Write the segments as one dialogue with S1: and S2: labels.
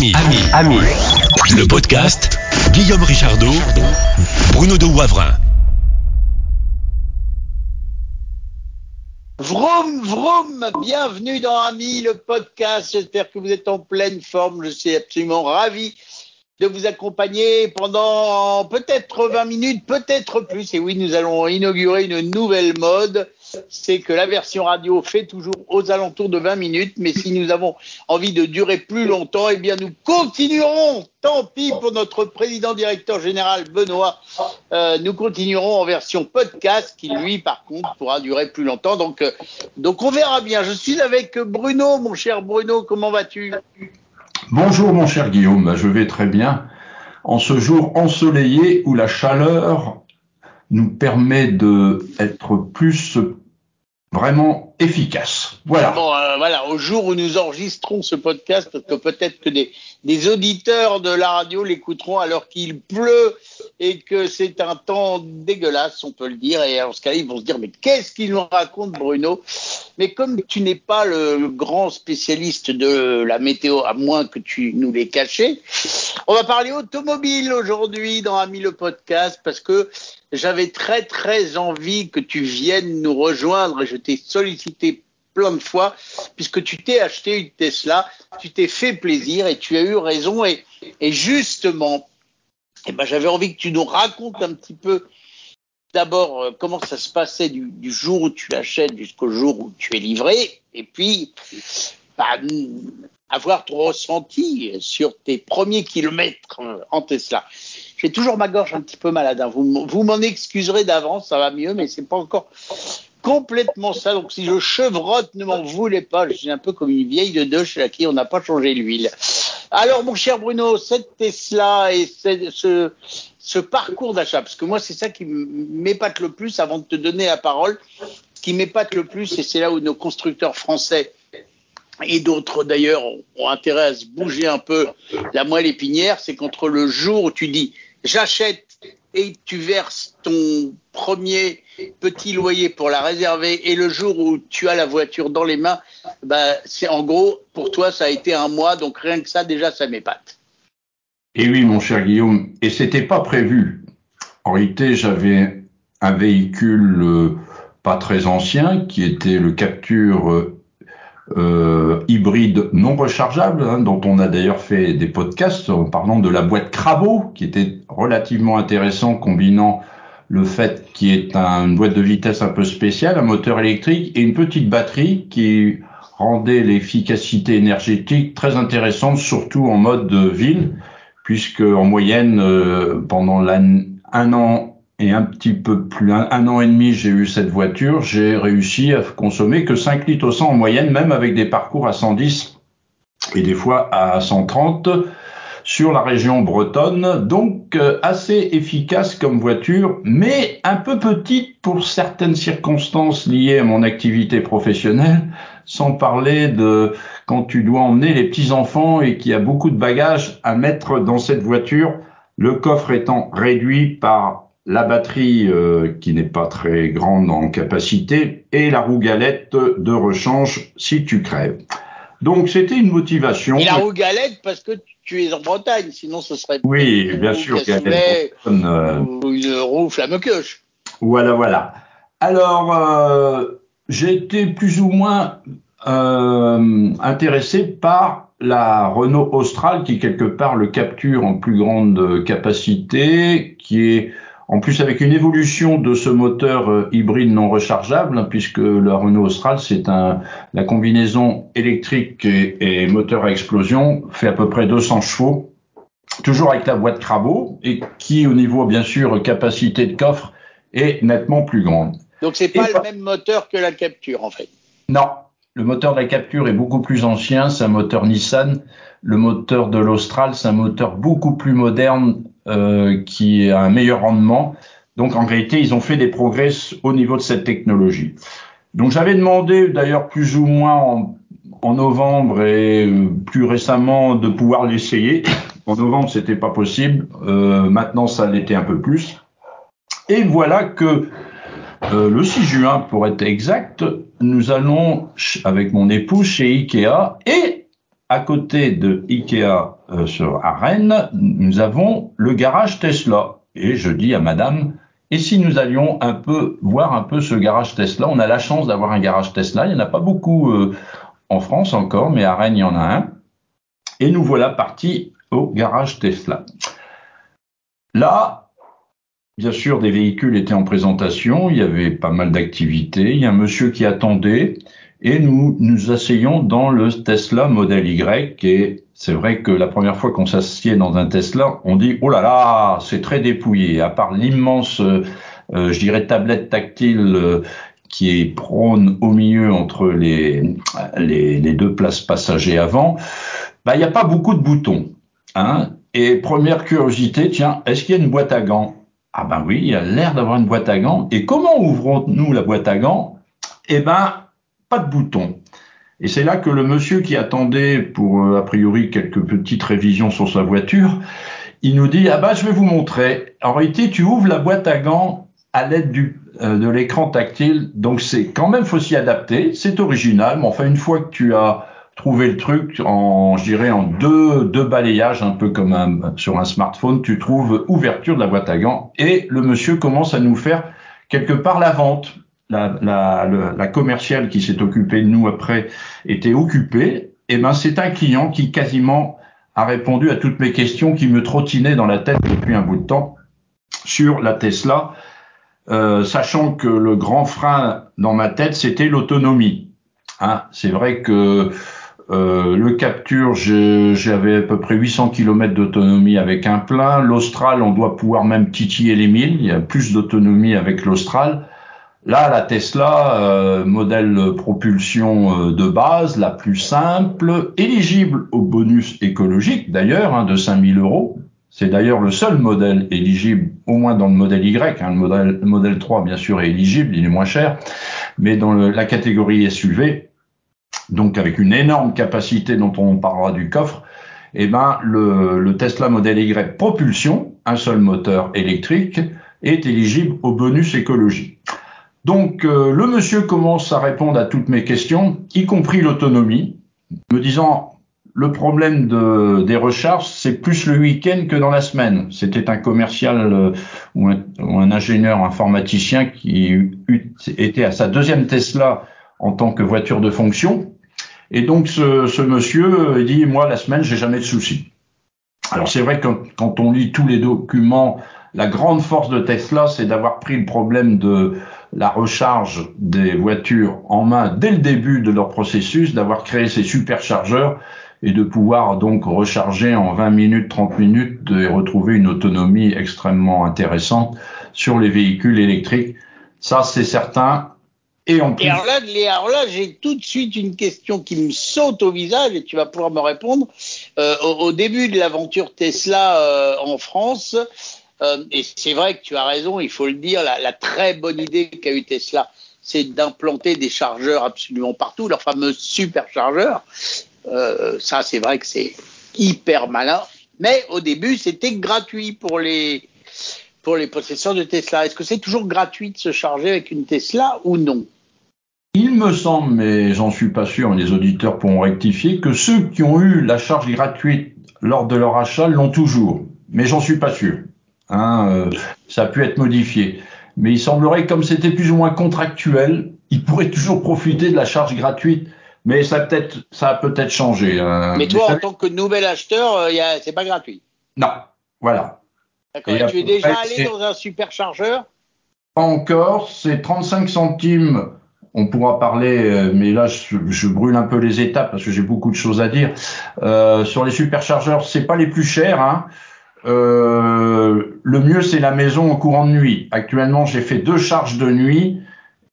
S1: Ami, ami, ami. Le podcast Guillaume Richardot, Bruno de Wavrin.
S2: Vroom, vroom, bienvenue dans Ami, le podcast. J'espère que vous êtes en pleine forme. Je suis absolument ravi de vous accompagner pendant peut-être 20 minutes, peut-être plus. Et oui, nous allons inaugurer une nouvelle mode. C'est que la version radio fait toujours aux alentours de 20 minutes, mais si nous avons envie de durer plus longtemps, eh bien nous continuerons. Tant pis pour notre président directeur général Benoît. Euh, nous continuerons en version podcast, qui lui, par contre, pourra durer plus longtemps. Donc, euh, donc on verra bien. Je suis avec Bruno, mon cher Bruno. Comment vas-tu?
S3: Bonjour mon cher Guillaume, bah, je vais très bien. En ce jour ensoleillé où la chaleur nous permet d'être plus vraiment efficace. Voilà.
S2: Bon, euh, voilà, au jour où nous enregistrons ce podcast, peut-être que des, des auditeurs de la radio l'écouteront alors qu'il pleut et que c'est un temps dégueulasse, on peut le dire. Et en ce cas-là, ils vont se dire, mais qu'est-ce qu'il nous raconte, Bruno? Mais comme tu n'es pas le grand spécialiste de la météo, à moins que tu nous l'aies caché, on va parler automobile aujourd'hui dans Ami le podcast, parce que j'avais très très envie que tu viennes nous rejoindre et je t'ai sollicité plein de fois puisque tu t'es acheté une Tesla, tu t'es fait plaisir et tu as eu raison et, justement, eh ben, j'avais envie que tu nous racontes un petit peu d'abord euh, comment ça se passait du, du jour où tu achètes jusqu'au jour où tu es livré et puis bah, avoir ton ressenti sur tes premiers kilomètres euh, en Tesla. J'ai toujours ma gorge un petit peu malade. Hein. Vous, vous m'en excuserez d'avance, ça va mieux, mais c'est pas encore complètement ça. Donc si je chevrotte, ne m'en voulez pas. Je suis un peu comme une vieille de deux chez qui on n'a pas changé l'huile. Alors mon cher Bruno, cette Tesla et ce, ce parcours d'achat, parce que moi c'est ça qui m'épate le plus avant de te donner la parole, ce qui m'épate le plus, et c'est là où nos constructeurs français et d'autres d'ailleurs ont intérêt à se bouger un peu la moelle épinière, c'est qu'entre le jour où tu dis j'achète et tu verses ton premier petit loyer pour la réserver et le jour où tu as la voiture dans les mains, bah, c'est en gros, pour toi, ça a été un mois, donc rien que ça, déjà, ça m'épate.
S3: Et oui, mon cher Guillaume, et c'était pas prévu. En réalité, j'avais un véhicule euh, pas très ancien qui était le Capture euh, hybride non rechargeable, hein, dont on a d'ailleurs fait des podcasts en parlant de la boîte Crabo, qui était relativement intéressant, combinant le fait qu'il est une boîte de vitesse un peu spéciale, un moteur électrique et une petite batterie qui rendait l'efficacité énergétique très intéressante, surtout en mode de ville, puisque en moyenne, euh, pendant un an et un petit peu plus, un, an et demi, j'ai eu cette voiture, j'ai réussi à consommer que 5 litres au 100 en moyenne, même avec des parcours à 110 et des fois à 130 sur la région bretonne, donc euh, assez efficace comme voiture, mais un peu petite pour certaines circonstances liées à mon activité professionnelle, sans parler de quand tu dois emmener les petits-enfants et qu'il y a beaucoup de bagages à mettre dans cette voiture, le coffre étant réduit par la batterie euh, qui n'est pas très grande en capacité et la roue galette de rechange si tu crèves. Donc c'était une motivation.
S2: Et la roue galette parce que tu es en Bretagne, sinon ce serait
S3: oui, bien sûr,
S2: galette, euh... ou une roue flamme queue.
S3: Voilà, voilà. Alors euh, j'ai été plus ou moins euh, intéressé par la Renault Austral qui quelque part le capture en plus grande capacité, qui est en plus, avec une évolution de ce moteur euh, hybride non rechargeable, hein, puisque la Renault Austral, c'est un, la combinaison électrique et, et, moteur à explosion fait à peu près 200 chevaux, toujours avec la boîte Crabo, et qui, au niveau, bien sûr, capacité de coffre, est nettement plus grande.
S2: Donc, c'est pas et le même moteur que la Capture, en fait.
S3: Non. Le moteur de la Capture est beaucoup plus ancien, c'est un moteur Nissan. Le moteur de l'Austral, c'est un moteur beaucoup plus moderne qui a un meilleur rendement. Donc en réalité, ils ont fait des progrès au niveau de cette technologie. Donc j'avais demandé d'ailleurs plus ou moins en, en novembre et euh, plus récemment de pouvoir l'essayer. En novembre, c'était pas possible. Euh, maintenant, ça l'était un peu plus. Et voilà que euh, le 6 juin, pour être exact, nous allons avec mon épouse chez Ikea et à côté de Ikea euh, sur, à Rennes, nous avons le garage Tesla. Et je dis à madame, et si nous allions un peu voir un peu ce garage Tesla? On a la chance d'avoir un garage Tesla. Il n'y en a pas beaucoup euh, en France encore, mais à Rennes, il y en a un. Et nous voilà partis au garage Tesla. Là, bien sûr, des véhicules étaient en présentation. Il y avait pas mal d'activités. Il y a un monsieur qui attendait. Et nous nous asseyons dans le Tesla Model Y et c'est vrai que la première fois qu'on s'assied dans un Tesla, on dit oh là là, c'est très dépouillé. À part l'immense, euh, je dirais, tablette tactile euh, qui est prône au milieu entre les, les, les deux places passagers avant, bah il n'y a pas beaucoup de boutons. Hein et première curiosité, tiens, est-ce qu'il y a une boîte à gants? Ah ben oui, il y a l'air d'avoir une boîte à gants. Et comment ouvrons-nous la boîte à gants? Eh ben, pas de boutons. Et c'est là que le monsieur qui attendait pour euh, a priori quelques petites révisions sur sa voiture, il nous dit ah bah je vais vous montrer. En réalité, tu ouvres la boîte à gants à l'aide euh, de l'écran tactile, donc c'est quand même faut s'y adapter. C'est original, mais enfin une fois que tu as trouvé le truc en, je dirais en deux deux balayages, un peu comme sur un smartphone, tu trouves ouverture de la boîte à gants et le monsieur commence à nous faire quelque part la vente la, commerciale qui s'est occupée de nous après était occupée, et eh ben c'est un client qui quasiment a répondu à toutes mes questions qui me trottinaient dans la tête depuis un bout de temps sur la Tesla, euh, sachant que le grand frein dans ma tête c'était l'autonomie. Hein, c'est vrai que euh, le Capture, j'avais à peu près 800 km d'autonomie avec un plein. L'Austral, on doit pouvoir même titiller les 1000. Il y a plus d'autonomie avec l'Austral. Là, la Tesla, euh, modèle propulsion euh, de base, la plus simple, éligible au bonus écologique d'ailleurs, hein, de 5000 euros. C'est d'ailleurs le seul modèle éligible, au moins dans le modèle Y. Hein, le, modèle, le modèle 3, bien sûr, est éligible, il est moins cher. Mais dans la catégorie SUV, donc avec une énorme capacité dont on parlera du coffre, eh ben, le, le Tesla Model Y propulsion, un seul moteur électrique, est éligible au bonus écologique. Donc euh, le monsieur commence à répondre à toutes mes questions, y compris l'autonomie, me disant le problème de, des recharges, c'est plus le week-end que dans la semaine. C'était un commercial euh, ou, un, ou, un, ingénieur informaticien qui était à sa deuxième Tesla en tant que voiture de fonction. Et donc ce, ce monsieur dit moi la semaine j'ai jamais de soucis. Alors c'est vrai que quand on lit tous les documents, la grande force de Tesla, c'est d'avoir pris le problème de la recharge des voitures en main dès le début de leur processus, d'avoir créé ces superchargeurs et de pouvoir donc recharger en 20 minutes, 30 minutes et retrouver une autonomie extrêmement intéressante sur les véhicules électriques. Ça, c'est certain.
S2: Et en plus... Et alors là, là j'ai tout de suite une question qui me saute au visage et tu vas pouvoir me répondre. Euh, au, au, début de l'aventure Tesla euh, en France, euh, et c'est vrai que tu as raison, il faut le dire, la, très bonne idée qu'a eu Tesla, c'est d'implanter des chargeurs absolument partout, leurs fameux superchargeurs. Euh, ça, c'est vrai que c'est hyper malin. Mais au début, c'était gratuit pour les, pour les possesseurs de Tesla. Est-ce que c'est toujours gratuit de se charger avec une Tesla ou non?
S3: Il me semble, mais j'en suis pas sûr, les auditeurs pourront rectifier, que ceux qui ont eu la charge gratuite lors de leur achat l'ont toujours. Mais j'en suis pas sûr. Hein, euh, ça a pu être modifié. Mais il semblerait que comme c'était plus ou moins contractuel, il pourrait toujours profiter de la charge gratuite. Mais ça, peut ça a peut-être changé.
S2: Hein. Mais toi, mais ça... en tant que nouvel acheteur, euh, c'est pas gratuit.
S3: Non, voilà.
S2: D'accord. Et, tu es déjà allé dans un superchargeur?
S3: Pas encore. C'est 35 centimes. On pourra parler, euh, mais là je, je, brûle un peu les étapes parce que j'ai beaucoup de choses à dire. Euh, sur les superchargeurs, c'est pas les plus chers. Hein. Euh, le mieux, c'est la maison au courant de nuit. Actuellement, j'ai fait deux charges de nuit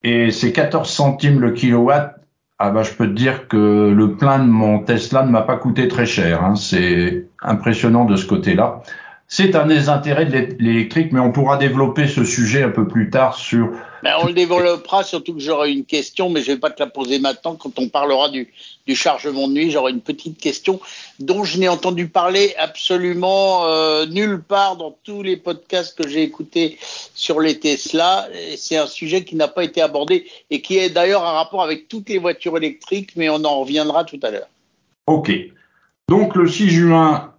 S3: et c'est 14 centimes le kilowatt. Ah bah, je peux te dire que le plein de mon Tesla ne m'a pas coûté très cher. Hein. C'est impressionnant de ce côté-là. C'est un des intérêts de l'électrique, mais on pourra développer ce sujet un peu plus tard sur.
S2: Ben, on le développera, surtout que j'aurai une question, mais je vais pas te la poser maintenant. Quand on parlera du, du chargement de nuit, j'aurai une petite question dont je n'ai entendu parler absolument euh, nulle part dans tous les podcasts que j'ai écoutés sur les Tesla. C'est un sujet qui n'a pas été abordé et qui est d'ailleurs un rapport avec toutes les voitures électriques, mais on en reviendra tout à l'heure.
S3: Ok. Donc le 6 juin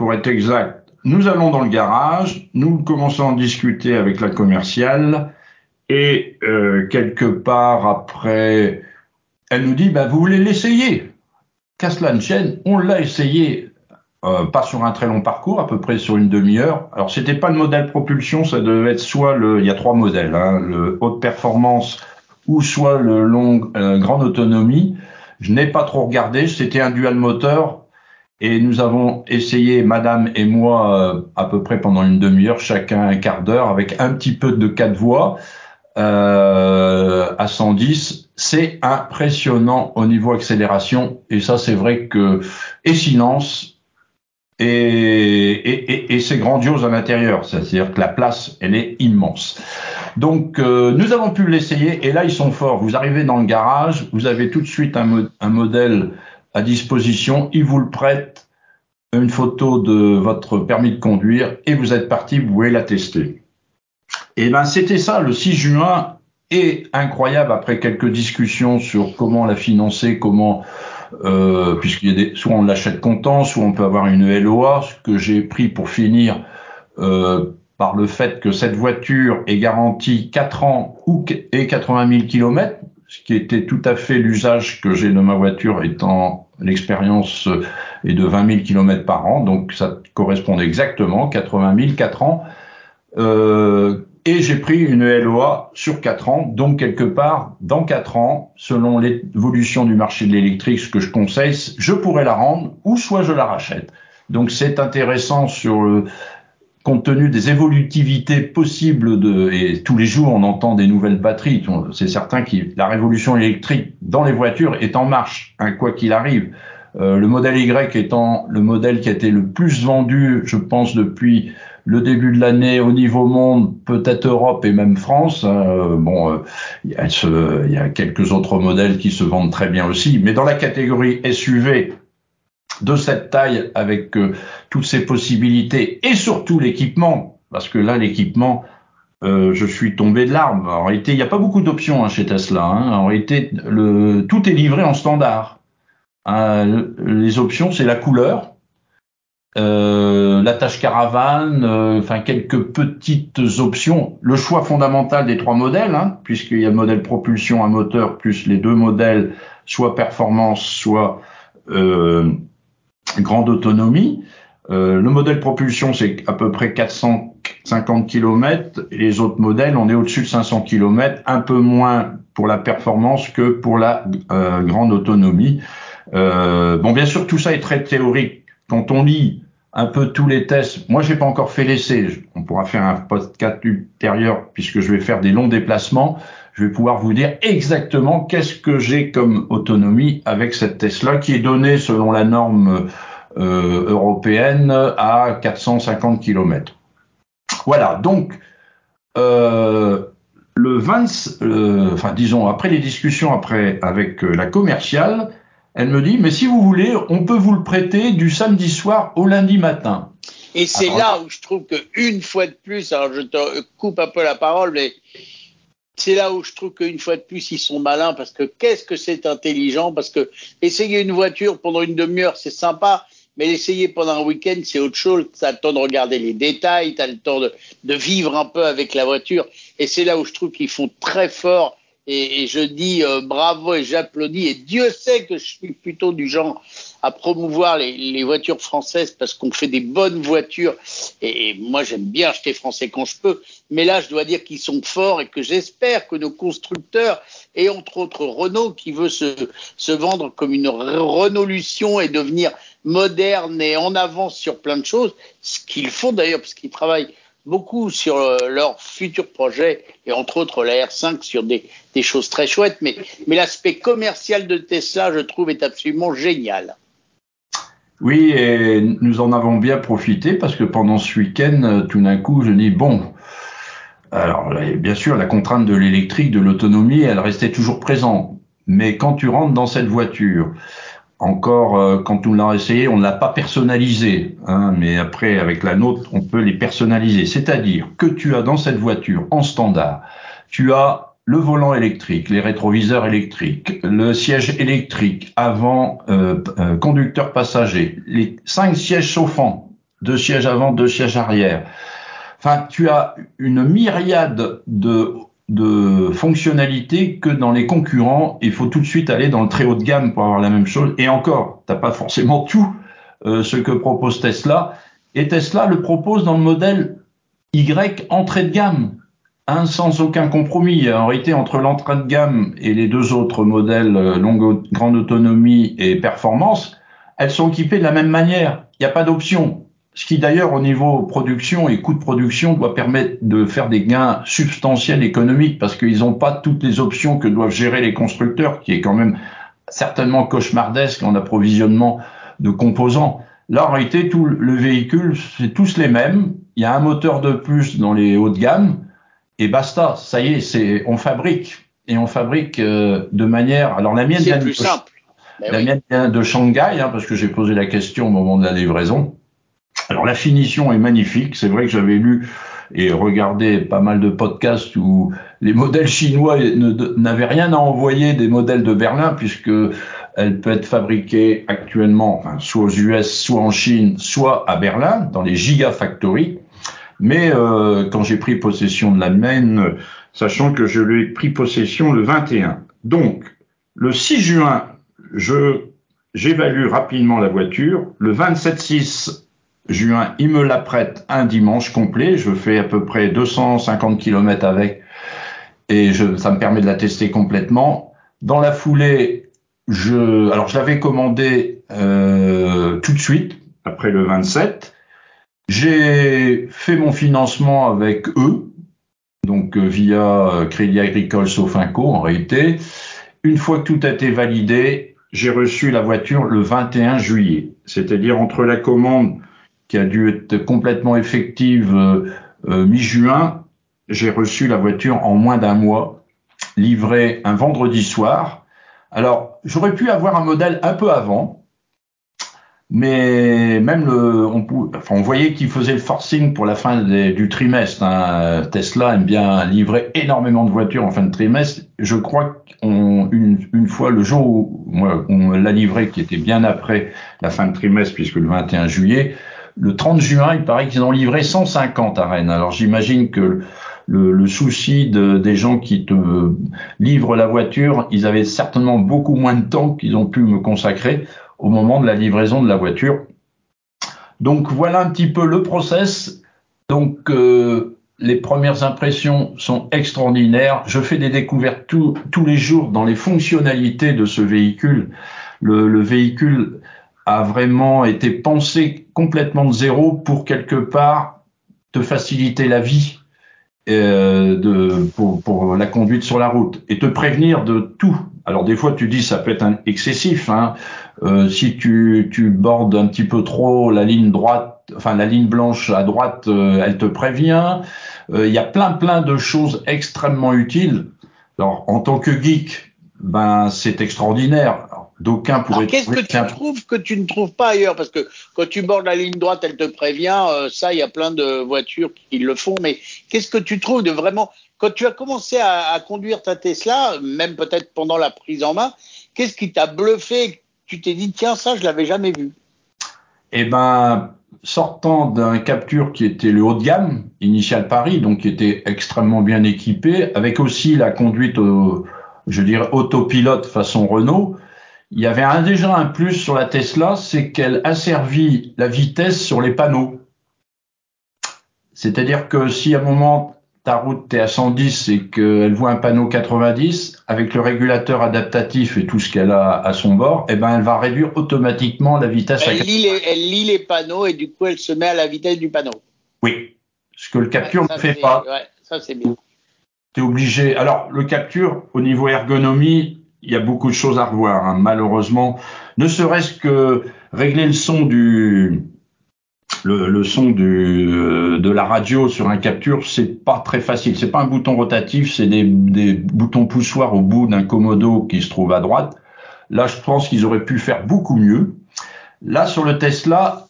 S3: pour être exact, nous allons dans le garage, nous commençons à discuter avec la commerciale et euh, quelque part après, elle nous dit, bah, vous voulez l'essayer Qu'à cela ne chaîne, on l'a essayé, euh, pas sur un très long parcours, à peu près sur une demi-heure. Alors c'était pas le modèle propulsion, ça devait être soit le, il y a trois modèles, hein, le haute performance ou soit le long euh, grande autonomie. Je n'ai pas trop regardé, c'était un dual moteur et nous avons essayé, Madame et moi, euh, à peu près pendant une demi-heure, chacun un quart d'heure, avec un petit peu de quatre voies euh, à 110. C'est impressionnant au niveau accélération et ça, c'est vrai que et silence et, et, et, c'est grandiose à l'intérieur, c'est-à-dire que la place, elle est immense. Donc, euh, nous avons pu l'essayer et là, ils sont forts. Vous arrivez dans le garage, vous avez tout de suite un, un modèle à disposition, ils vous le prêtent, une photo de votre permis de conduire et vous êtes parti, vous pouvez la tester. Et ben c'était ça le 6 juin. Et incroyable après quelques discussions sur comment la financer, comment euh, puisqu'il y a des soit on l'achète comptant, soit on peut avoir une LOA, ce que j'ai pris pour finir euh, par le fait que cette voiture est garantie 4 ans ou et 80 000 km, ce qui était tout à fait l'usage que j'ai de ma voiture étant l'expérience est de 20 000 km par an, donc ça correspond exactement, 80 000, 4 ans. Euh, et j'ai pris une LOA sur 4 ans, donc quelque part, dans 4 ans, selon l'évolution du marché de l'électrique, ce que je conseille, je pourrais la rendre ou soit je la rachète. Donc c'est intéressant sur le, compte tenu des évolutivités possibles de, et tous les jours on entend des nouvelles batteries, c'est certain que la révolution électrique dans les voitures est en marche, hein, quoi qu'il arrive. Euh, le modèle Y étant le modèle qui a été le plus vendu, je pense, depuis le début de l'année au niveau monde, peut-être Europe et même France. Hein, euh, bon, euh, il, y a il y a quelques autres modèles qui se vendent très bien aussi, mais dans la catégorie SUV, de cette taille avec euh, toutes ces possibilités et surtout l'équipement, parce que là l'équipement, euh, je suis tombé de l'arbre. En réalité, il n'y a pas beaucoup d'options hein, chez Tesla. Hein. En réalité, tout est livré en standard. Hein, les options, c'est la couleur, euh, la tâche caravane, euh, enfin quelques petites options. Le choix fondamental des trois modèles, hein, puisqu'il y a le modèle propulsion à moteur plus les deux modèles, soit performance, soit euh, grande autonomie. Euh, le modèle propulsion, c'est à peu près 450 km. Les autres modèles, on est au-dessus de 500 km, un peu moins pour la performance que pour la euh, grande autonomie. Euh, bon, bien sûr, tout ça est très théorique. Quand on lit un peu tous les tests, moi, j'ai pas encore fait l'essai. On pourra faire un podcast ultérieur puisque je vais faire des longs déplacements. Je vais pouvoir vous dire exactement qu'est-ce que j'ai comme autonomie avec cette Tesla qui est donnée selon la norme euh, européenne à 450 km. Voilà, donc euh, le 20, euh, enfin disons après les discussions après avec la commerciale, elle me dit mais si vous voulez, on peut vous le prêter du samedi soir au lundi matin.
S2: Et c'est là où je trouve que une fois de plus, alors je te coupe un peu la parole, mais c'est là où je trouve qu'une fois de plus, ils sont malins parce que qu'est-ce que c'est intelligent Parce que essayer une voiture pendant une demi-heure, c'est sympa, mais l'essayer pendant un week-end, c'est autre chose. Tu as le temps de regarder les détails, tu as le temps de, vivre un peu avec la voiture. Et c'est là où je trouve qu'ils font très fort. Et, et je dis euh, bravo et j'applaudis. Et Dieu sait que je suis plutôt du genre à promouvoir les, les voitures françaises parce qu'on fait des bonnes voitures. Et, moi, j'aime bien acheter français quand je peux. Mais là, je dois dire qu'ils sont forts et que j'espère que nos constructeurs, et entre autres Renault, qui veut se, se vendre comme une Renaulution et devenir moderne et en avance sur plein de choses, ce qu'ils font d'ailleurs, parce qu'ils travaillent beaucoup sur euh, leurs futurs projets, et entre autres la R5 sur des, des choses très chouettes, mais, mais l'aspect commercial de Tesla, je trouve, est absolument génial.
S3: Oui, et nous en avons bien profité parce que pendant ce week-end, euh, tout d'un coup, je dis, bon, alors bien sûr, la contrainte de l'électrique, de l'autonomie, elle restait toujours présente. Mais quand tu rentres dans cette voiture, encore, euh, quand on l'a essayé, on ne l'a pas personnalisé. Hein, mais après, avec la nôtre, on peut les personnaliser. C'est-à-dire que tu as dans cette voiture, en standard, tu as le volant électrique, les rétroviseurs électriques, le siège électrique avant euh, euh, conducteur passager, les cinq sièges chauffants deux sièges avant, deux sièges arrière. Enfin, tu as une myriade de, de fonctionnalités que dans les concurrents. Il faut tout de suite aller dans le très haut de gamme pour avoir la même chose. Et encore, t'as pas forcément tout euh, ce que propose Tesla. Et Tesla le propose dans le modèle Y entrée de gamme. Hein, sans aucun compromis. En réalité, entre l'entrée de gamme et les deux autres modèles, euh, longue, grande autonomie et performance, elles sont équipées de la même manière. Il n'y a pas d'option. Ce qui d'ailleurs au niveau production et coût de production doit permettre de faire des gains substantiels économiques parce qu'ils n'ont pas toutes les options que doivent gérer les constructeurs, qui est quand même certainement cauchemardesque en approvisionnement de composants. Là, en réalité, tout le véhicule, c'est tous les mêmes. Il y a un moteur de plus dans les hauts de gamme et basta. Ça y est, c'est on fabrique et on fabrique euh, de manière. Alors la mienne vient
S2: plus
S3: de,
S2: simple.
S3: la mienne vient de Shanghai hein, parce que j'ai posé la question au moment de la livraison. Alors la finition est magnifique. C'est vrai que j'avais lu et regardé pas mal de podcasts où les modèles chinois n'avaient rien à envoyer des modèles de Berlin puisque elle peut être fabriquée actuellement enfin, soit aux US, soit en Chine, soit à Berlin dans les gigafactories. Mais euh, quand j'ai pris possession de la mienne, sachant que je lui ai pris possession le 21. Donc, le 6 juin, je j'évalue rapidement la voiture. Le 27-6 juin, il me la prête un dimanche complet. Je fais à peu près 250 km avec et je, ça me permet de la tester complètement. Dans la foulée, je, alors je l'avais commandé euh, tout de suite après le 27. J'ai fait mon financement avec eux, donc euh, via euh, Crédit Agricole Sofinco en réalité. Une fois que tout a été validé, j'ai reçu la voiture le 21 juillet, c'est-à-dire entre la commande qui a dû être complètement effective euh, mi-juin, j'ai reçu la voiture en moins d'un mois, livrée un vendredi soir. Alors, j'aurais pu avoir un modèle un peu avant, mais même le, on, enfin, on voyait qu'il faisait le forcing pour la fin du trimestre. Hein. Tesla aime bien livrer énormément de voitures en fin de trimestre. Je crois qu'une une fois, le jour où on l'a livré, qui était bien après la fin de trimestre, puisque le 21 juillet, le 30 juin, il paraît qu'ils ont livré 150 à Rennes. Alors j'imagine que le, souci de, des gens qui te livrent la voiture, ils avaient certainement beaucoup moins de temps qu'ils ont pu me consacrer au moment de la livraison de la voiture. Donc voilà un petit peu le process. Donc euh, les premières impressions sont extraordinaires. Je fais des découvertes tous les jours dans les fonctionnalités de ce véhicule. Le, le véhicule a vraiment été pensé complètement de zéro pour quelque part te faciliter la vie euh, de, pour, la conduite sur la route et te prévenir de tout. Alors des fois tu dis ça peut être un excessif. Hein. Euh, si tu, tu bordes un petit peu trop la ligne droite, enfin la ligne blanche à droite, euh, elle te prévient. Euh, il y a plein plein de choses extrêmement utiles. Alors en tant que geek, ben c'est extraordinaire. D'aucuns pourraient.
S2: Qu'est-ce que tu trouves que tu ne trouves pas ailleurs? Parce que quand tu bordes la ligne droite, elle te prévient. Ça, il y a plein de voitures qui le font. Mais qu'est-ce que tu trouves de vraiment quand tu as commencé à, conduire ta Tesla, même peut-être pendant la prise en main, qu'est-ce qui t'a bluffé Tu t'es dit tiens ça, je l'avais jamais vu?
S3: Eh ben, sortant d'un capture qui était le haut de gamme, Initial Paris, donc qui était extrêmement bien équipé, avec aussi la conduite, je dirais, autopilote façon Renault il y avait déjà un plus sur la Tesla, c'est qu'elle asservit la vitesse sur les panneaux. C'est-à-dire que si à un moment ta route est à 110 et qu'elle voit un panneau 90, avec le régulateur adaptatif et tout ce qu'elle a à son bord, eh ben elle va réduire automatiquement la vitesse.
S2: Elle, lit les, elle lit les panneaux et du coup elle se met à la vitesse du panneau.
S3: Oui, ce que le capture
S2: ouais,
S3: ne fait pas.
S2: Ouais, ça c'est bien.
S3: Tu es obligé. Alors le capture, au niveau ergonomie, il y a beaucoup de choses à revoir, hein, malheureusement. Ne serait-ce que régler le son du le, le son du, euh, de la radio sur un capture, c'est pas très facile. C'est pas un bouton rotatif, c'est des, des boutons poussoirs au bout d'un commodo qui se trouve à droite. Là, je pense qu'ils auraient pu faire beaucoup mieux. Là, sur le Tesla,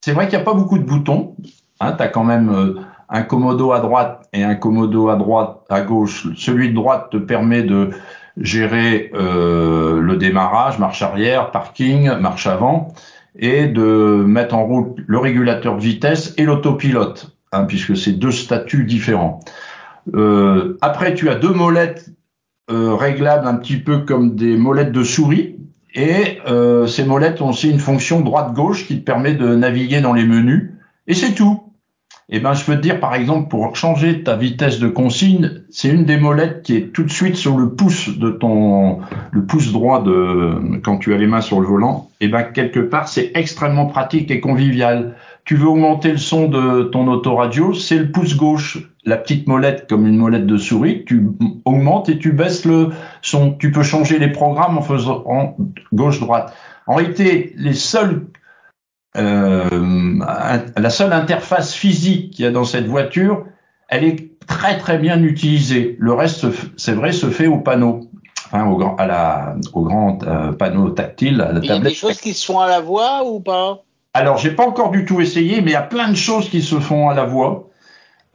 S3: c'est vrai qu'il n'y a pas beaucoup de boutons. Hein, tu as quand même euh, un commodo à droite et un commodo à droite, à gauche. Celui de droite te permet de gérer euh, le démarrage, marche arrière, parking, marche avant. Et de mettre en route le régulateur de vitesse et l'autopilote, hein, puisque c'est deux statuts différents. Euh, après, tu as deux molettes euh, réglables un petit peu comme des molettes de souris, et euh, ces molettes ont aussi une fonction droite-gauche qui te permet de naviguer dans les menus, et c'est tout. Eh ben, je peux te dire, par exemple, pour changer ta vitesse de consigne, c'est une des molettes qui est tout de suite sur le pouce de ton, le pouce droit de, quand tu as les mains sur le volant. Eh ben, quelque part, c'est extrêmement pratique et convivial. Tu veux augmenter le son de ton autoradio, c'est le pouce gauche, la petite molette comme une molette de souris. Tu augmentes et tu baisses le son. Tu peux changer les programmes en faisant gauche-droite. En réalité, les seuls euh, la seule interface physique qu'il y a dans cette voiture, elle est très très bien utilisée. Le reste, c'est vrai, se fait au panneau, enfin au grand, à la, au grand euh, panneau tactile, à la
S2: tablette. Il y a des choses qui se font à la voix ou pas?
S3: Alors, j'ai pas encore du tout essayé, mais il y a plein de choses qui se font à la voix.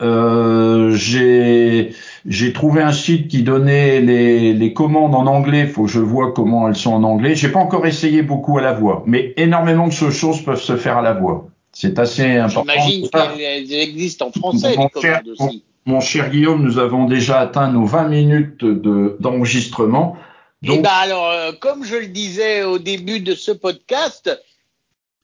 S3: Euh, j'ai j'ai trouvé un site qui donnait les, les commandes en anglais. Faut que je vois comment elles sont en anglais. J'ai pas encore essayé beaucoup à la voix, mais énormément de choses peuvent se faire à la voix. C'est assez important.
S2: J'imagine qu'elles existent en français.
S3: Mon, les cher, aussi. Mon, cher Guillaume, nous avons déjà atteint nos 20 minutes d'enregistrement.
S2: De, eh ben alors, euh, comme je le disais au début de ce podcast,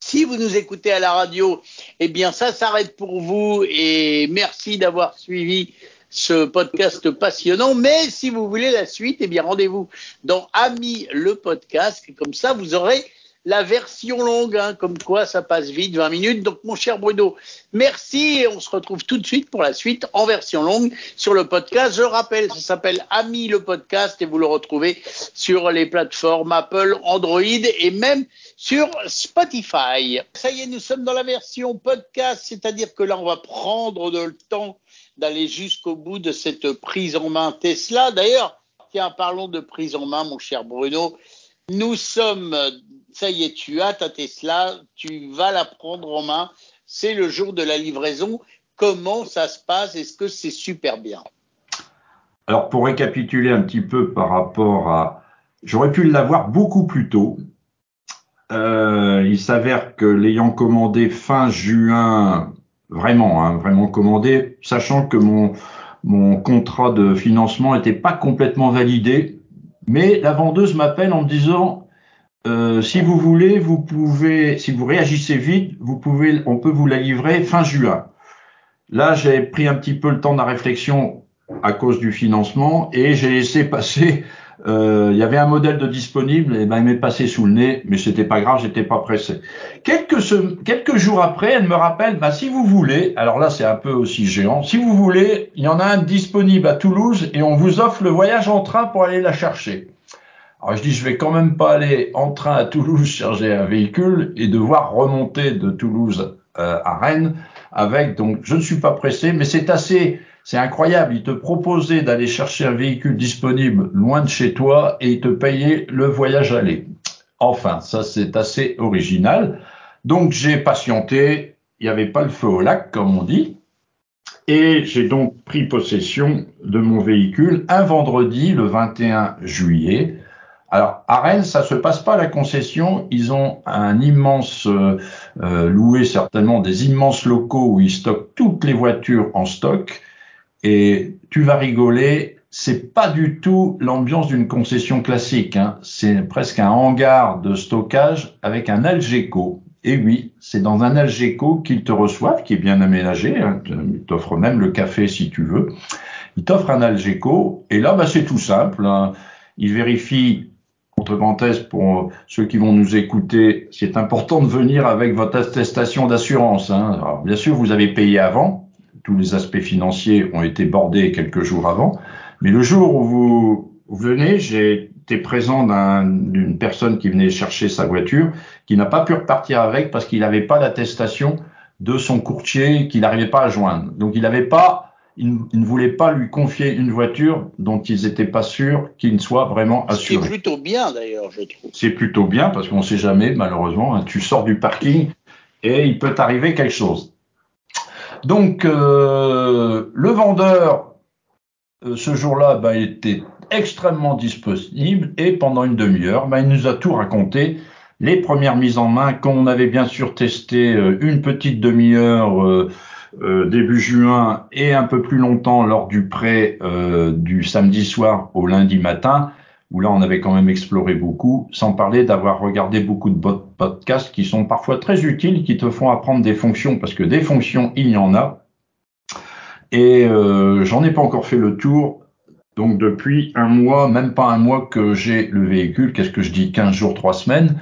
S2: si vous nous écoutez à la radio, eh bien ça s'arrête pour vous et merci d'avoir suivi ce podcast passionnant. Mais si vous voulez la suite, eh bien rendez-vous dans Ami le podcast. Comme ça, vous aurez la version longue, hein, comme quoi ça passe vite, 20 minutes. Donc mon cher Bruno, merci et on se retrouve tout de suite pour la suite en version longue sur le podcast. Je rappelle, ça s'appelle Ami le podcast et vous le retrouvez sur les plateformes Apple, Android et même sur Spotify. Ça y est, nous sommes dans la version podcast, c'est-à-dire que là, on va prendre le temps d'aller jusqu'au bout de cette prise en main Tesla. D'ailleurs, tiens, parlons de prise en main, mon cher Bruno. Nous sommes, ça y est, tu as ta Tesla, tu vas la prendre en main. C'est le jour de la livraison. Comment ça se passe? Est-ce que c'est super bien?
S3: Alors, pour récapituler un petit peu par rapport à... J'aurais pu l'avoir beaucoup plus tôt. Euh, il s'avère que l'ayant commandé fin juin, vraiment, hein, vraiment commandé, sachant que mon, mon contrat de financement n'était pas complètement validé, mais la vendeuse m'appelle en me disant euh, si vous voulez, vous pouvez, si vous réagissez vite, vous pouvez, on peut vous la livrer fin juin. Là, j'ai pris un petit peu le temps de la réflexion à cause du financement et j'ai laissé passer euh, il y avait un modèle de disponible, et ben il m'est passé sous le nez, mais c'était pas grave, j'étais pas pressé. Quelques, quelques jours après, elle me rappelle, ben, si vous voulez, alors là c'est un peu aussi géant, si vous voulez, il y en a un disponible à Toulouse et on vous offre le voyage en train pour aller la chercher. Alors je dis, je vais quand même pas aller en train à Toulouse chercher un véhicule et devoir remonter de Toulouse euh, à Rennes avec, donc je ne suis pas pressé, mais c'est assez c'est incroyable. Il te proposait d'aller chercher un véhicule disponible loin de chez toi et il te payait le voyage aller. Enfin, ça c'est assez original. Donc j'ai patienté. Il n'y avait pas le feu au lac, comme on dit. Et j'ai donc pris possession de mon véhicule un vendredi, le 21 juillet. Alors à Rennes, ça se passe pas à la concession. Ils ont un immense euh, euh, loué certainement des immenses locaux où ils stockent toutes les voitures en stock. Et tu vas rigoler, c'est pas du tout l'ambiance d'une concession classique. Hein. C'est presque un hangar de stockage avec un Algeco. Et oui, c'est dans un Algeco qu'ils te reçoivent, qui est bien aménagé. Hein. Ils t'offrent même le café si tu veux. Ils t'offrent un Algeco. Et là, bah, c'est tout simple. Hein. Ils vérifient entre parenthèses, pour ceux qui vont nous écouter, c'est important de venir avec votre attestation d'assurance. Bien sûr, vous avez payé avant, tous les aspects financiers ont été bordés quelques jours avant. Mais le jour où vous venez, j'ai été présent d'une personne qui venait chercher sa voiture, qui n'a pas pu repartir avec parce qu'il n'avait pas l'attestation de son courtier qu'il n'arrivait pas à joindre. Donc il n'avait pas, il, ne voulait pas lui confier une voiture dont ils n'étaient pas sûrs qu'il soit vraiment assuré.
S2: C'est plutôt bien d'ailleurs, je trouve.
S3: C'est plutôt bien parce qu'on ne sait jamais, malheureusement. Hein, tu sors du parking et il peut t'arriver quelque chose. Donc, euh, le vendeur, euh, ce jour-là, bah, était extrêmement disponible et pendant une demi-heure, bah, il nous a tout raconté. Les premières mises en main, qu'on avait bien sûr testé euh, une petite demi-heure début juin et un peu plus longtemps lors du prêt du samedi soir au lundi matin, où là on avait quand même exploré beaucoup, sans parler d'avoir regardé beaucoup de podcasts qui sont parfois très utiles, qui te font apprendre des fonctions, parce que des fonctions, il y en a. Et j'en ai pas encore fait le tour. Donc depuis un mois, même pas un mois que j'ai le véhicule, qu'est-ce que je dis 15 jours, 3 semaines.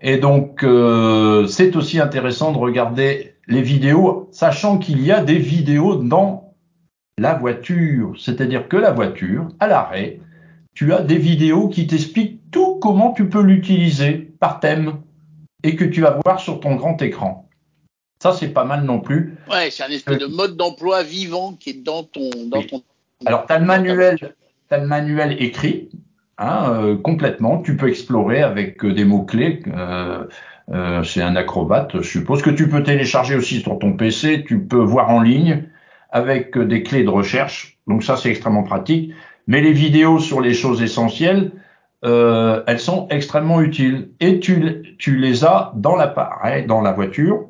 S3: Et donc euh, c'est aussi intéressant de regarder les vidéos, sachant qu'il y a des vidéos dans la voiture. C'est-à-dire que la voiture, à l'arrêt, tu as des vidéos qui t'expliquent tout comment tu peux l'utiliser par thème et que tu vas voir sur ton grand écran. Ça, c'est pas mal non plus.
S2: Ouais, c'est un espèce de mode d'emploi vivant qui est dans ton, dans ton
S3: alors, tu as le manuel, as le manuel écrit, hein, euh, complètement. Tu peux explorer avec euh, des mots-clés. Euh, euh, c'est un acrobate, je suppose que tu peux télécharger aussi sur ton PC. Tu peux voir en ligne avec des clés de recherche. Donc ça, c'est extrêmement pratique. Mais les vidéos sur les choses essentielles, euh, elles sont extrêmement utiles. Et tu, tu les as dans l'appareil, dans la voiture,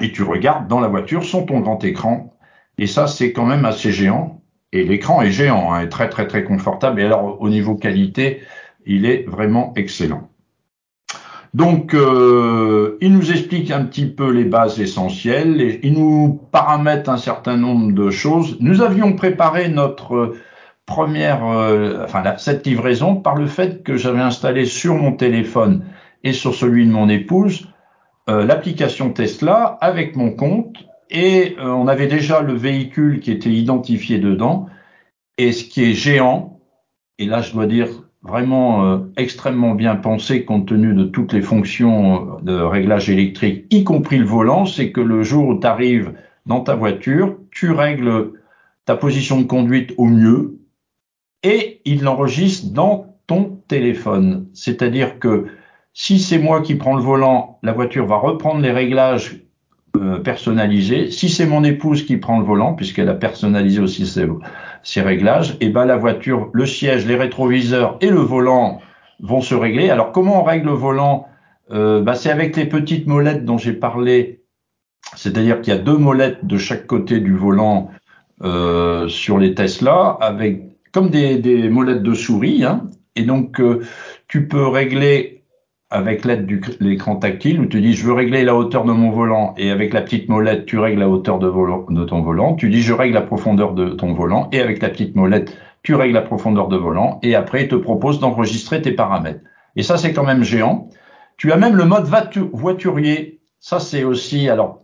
S3: et tu regardes dans la voiture sur ton grand écran. Et ça, c'est quand même assez géant. Et l'écran est géant, hein, très très très confortable. Et alors au niveau qualité, il est vraiment excellent. Donc, euh, il nous explique un petit peu les bases essentielles, il nous paramètre un certain nombre de choses. Nous avions préparé notre première, euh, enfin cette livraison par le fait que j'avais installé sur mon téléphone et sur celui de mon épouse euh, l'application Tesla avec mon compte et euh, on avait déjà le véhicule qui était identifié dedans. Et ce qui est géant, et là je dois dire vraiment euh, extrêmement bien pensé compte tenu de toutes les fonctions euh, de réglage électrique, y compris le volant, c'est que le jour où tu arrives dans ta voiture, tu règles ta position de conduite au mieux et il l'enregistre dans ton téléphone. C'est-à-dire que si c'est moi qui prends le volant, la voiture va reprendre les réglages euh, personnalisé. Si c'est mon épouse qui prend le volant, puisqu'elle a personnalisé aussi ses, réglages, et eh ben la voiture, le siège, les rétroviseurs et le volant vont se régler. Alors comment on règle le volant? Euh, bah, C'est avec les petites molettes dont j'ai parlé, c'est-à-dire qu'il y a deux molettes de chaque côté du volant euh, sur les Tesla, avec comme des, des molettes de souris, hein, et donc tu peux régler avec l'aide de l'écran tactile où tu dis je veux régler la hauteur de mon volant et avec la petite molette tu règles la hauteur de, volant, de ton volant. Tu dis je règle la profondeur de ton volant et avec la petite molette tu règles la profondeur de volant et après il te propose d'enregistrer tes paramètres. Et ça c'est quand même géant. Tu as même le mode voiturier. Ça c'est aussi alors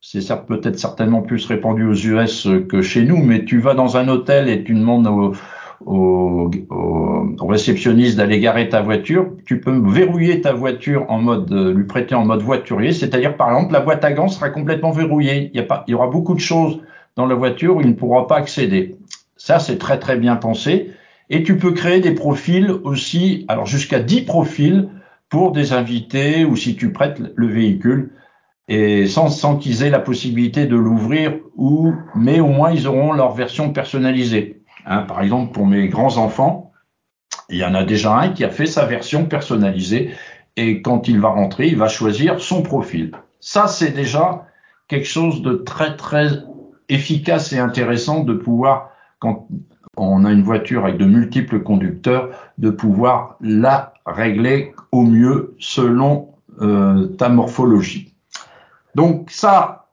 S3: c'est peut-être certainement plus répandu aux US que chez nous, mais tu vas dans un hôtel et tu demandes au, réceptionniste d'aller garer ta voiture, tu peux verrouiller ta voiture en mode, euh, lui prêter en mode voiturier, c'est-à-dire par exemple la boîte à gants sera complètement verrouillée. Il y aura beaucoup de choses dans la voiture où il ne pourra pas accéder. Ça, c'est très très bien pensé. Et tu peux créer des profils aussi, alors jusqu'à 10 profils pour des invités ou si tu prêtes le véhicule et sans, sans qu'ils aient la possibilité de l'ouvrir ou, mais au moins ils auront leur version personnalisée. Hein, par exemple, pour mes grands-enfants, il y en a déjà un qui a fait sa version personnalisée et quand il va rentrer, il va choisir son profil. Ça, c'est déjà quelque chose de très, très efficace et intéressant de pouvoir, quand on a une voiture avec de multiples conducteurs, de pouvoir la régler au mieux selon euh, ta morphologie. Donc ça,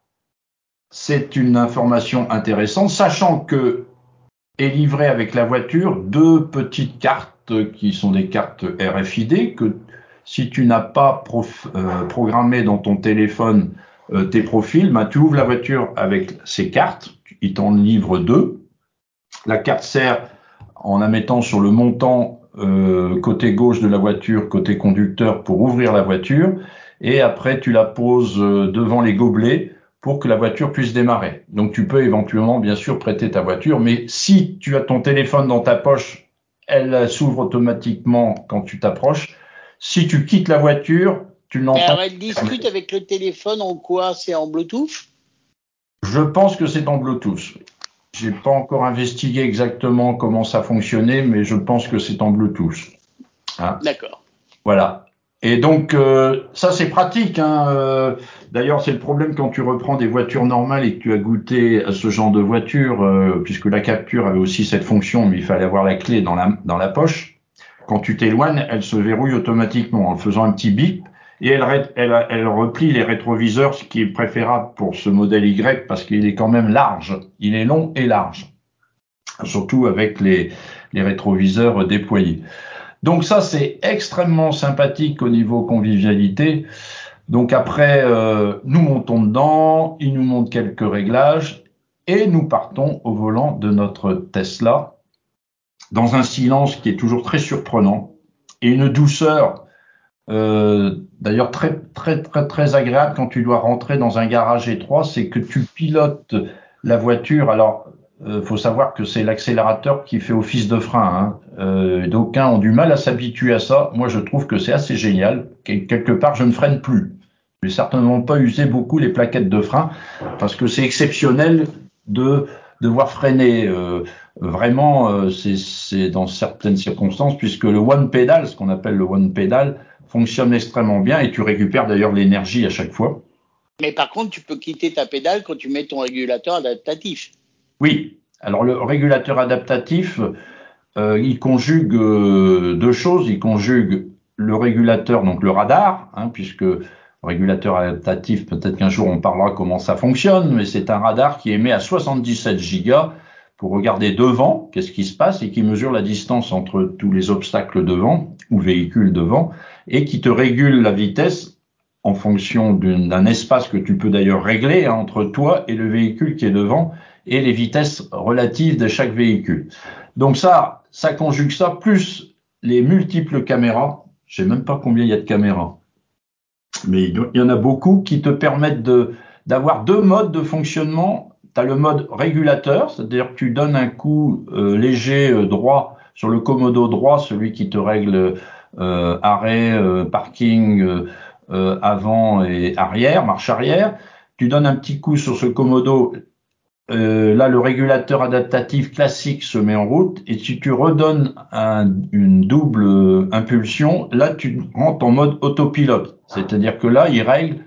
S3: c'est une information intéressante, sachant que est livré avec la voiture deux petites cartes qui sont des cartes RFID que si tu n'as pas euh, programmé dans ton téléphone euh, tes profils, ben, tu ouvres la voiture avec ces cartes, il t'en livre deux. La carte sert en la mettant sur le montant euh, côté gauche de la voiture, côté conducteur pour ouvrir la voiture, et après tu la poses devant les gobelets pour que la voiture puisse démarrer. Donc tu peux éventuellement bien sûr prêter ta voiture, mais si tu as ton téléphone dans ta poche, elle s'ouvre automatiquement quand tu t'approches. Si tu quittes la voiture, tu l'entends.
S2: Alors elle discute avec le téléphone en quoi? C'est en Bluetooth?
S3: Je pense que c'est en Bluetooth. J'ai pas encore investigué exactement comment ça fonctionnait, mais je pense que c'est en Bluetooth.
S2: Hein D'accord.
S3: Voilà. Et donc euh, ça c'est pratique. Hein. Euh, D'ailleurs c'est le problème quand tu reprends des voitures normales et que tu as goûté à ce genre de voiture, euh, puisque la capture avait aussi cette fonction, mais il fallait avoir la clé dans la, dans la poche. Quand tu t'éloignes, elle se verrouille automatiquement en faisant un petit bip et elle, elle, elle replie les rétroviseurs, ce qui est préférable pour ce modèle Y parce qu'il est quand même large. Il est long et large, surtout avec les, les rétroviseurs déployés. Donc ça, c'est extrêmement sympathique au niveau convivialité. Donc après, euh, nous montons dedans, il nous montre quelques réglages et nous partons au volant de notre Tesla dans un silence qui est toujours très surprenant et une douceur euh, d'ailleurs très très très très agréable quand tu dois rentrer dans un garage étroit, c'est que tu pilotes la voiture. Alors euh, faut savoir que c'est l'accélérateur qui fait office de frein. Hein. Euh, D'aucuns ont du mal à s'habituer à ça. Moi, je trouve que c'est assez génial. Quelque part, je ne freine plus. Je vais certainement pas user beaucoup les plaquettes de frein parce que c'est exceptionnel de devoir freiner. Euh, vraiment, euh, c'est dans certaines circonstances, puisque le one pedal, ce qu'on appelle le one pedal, fonctionne extrêmement bien et tu récupères d'ailleurs l'énergie à chaque fois.
S2: Mais par contre, tu peux quitter ta pédale quand tu mets ton régulateur adaptatif.
S3: Oui. Alors le régulateur adaptatif, euh, il conjugue euh, deux choses. Il conjugue le régulateur, donc le radar, hein, puisque régulateur adaptatif, peut-être qu'un jour on parlera comment ça fonctionne, mais c'est un radar qui émet à 77 gigas pour regarder devant, qu'est-ce qui se passe, et qui mesure la distance entre tous les obstacles devant ou véhicules devant, et qui te régule la vitesse en fonction d'un espace que tu peux d'ailleurs régler hein, entre toi et le véhicule qui est devant, et les vitesses relatives de chaque véhicule. Donc ça, ça conjugue ça, plus les multiples caméras. Je sais même pas combien il y a de caméras, mais il y en a beaucoup qui te permettent d'avoir deux modes de fonctionnement. Tu as le mode régulateur, c'est-à-dire que tu donnes un coup euh, léger euh, droit sur le commodo droit, celui qui te règle euh, arrêt, parking, avant et arrière, marche arrière. Tu donnes un petit coup sur ce commodo euh, là, le régulateur adaptatif classique se met en route et si tu redonnes une double impulsion, là, tu rentres en mode autopilote. C'est-à-dire que là, il règle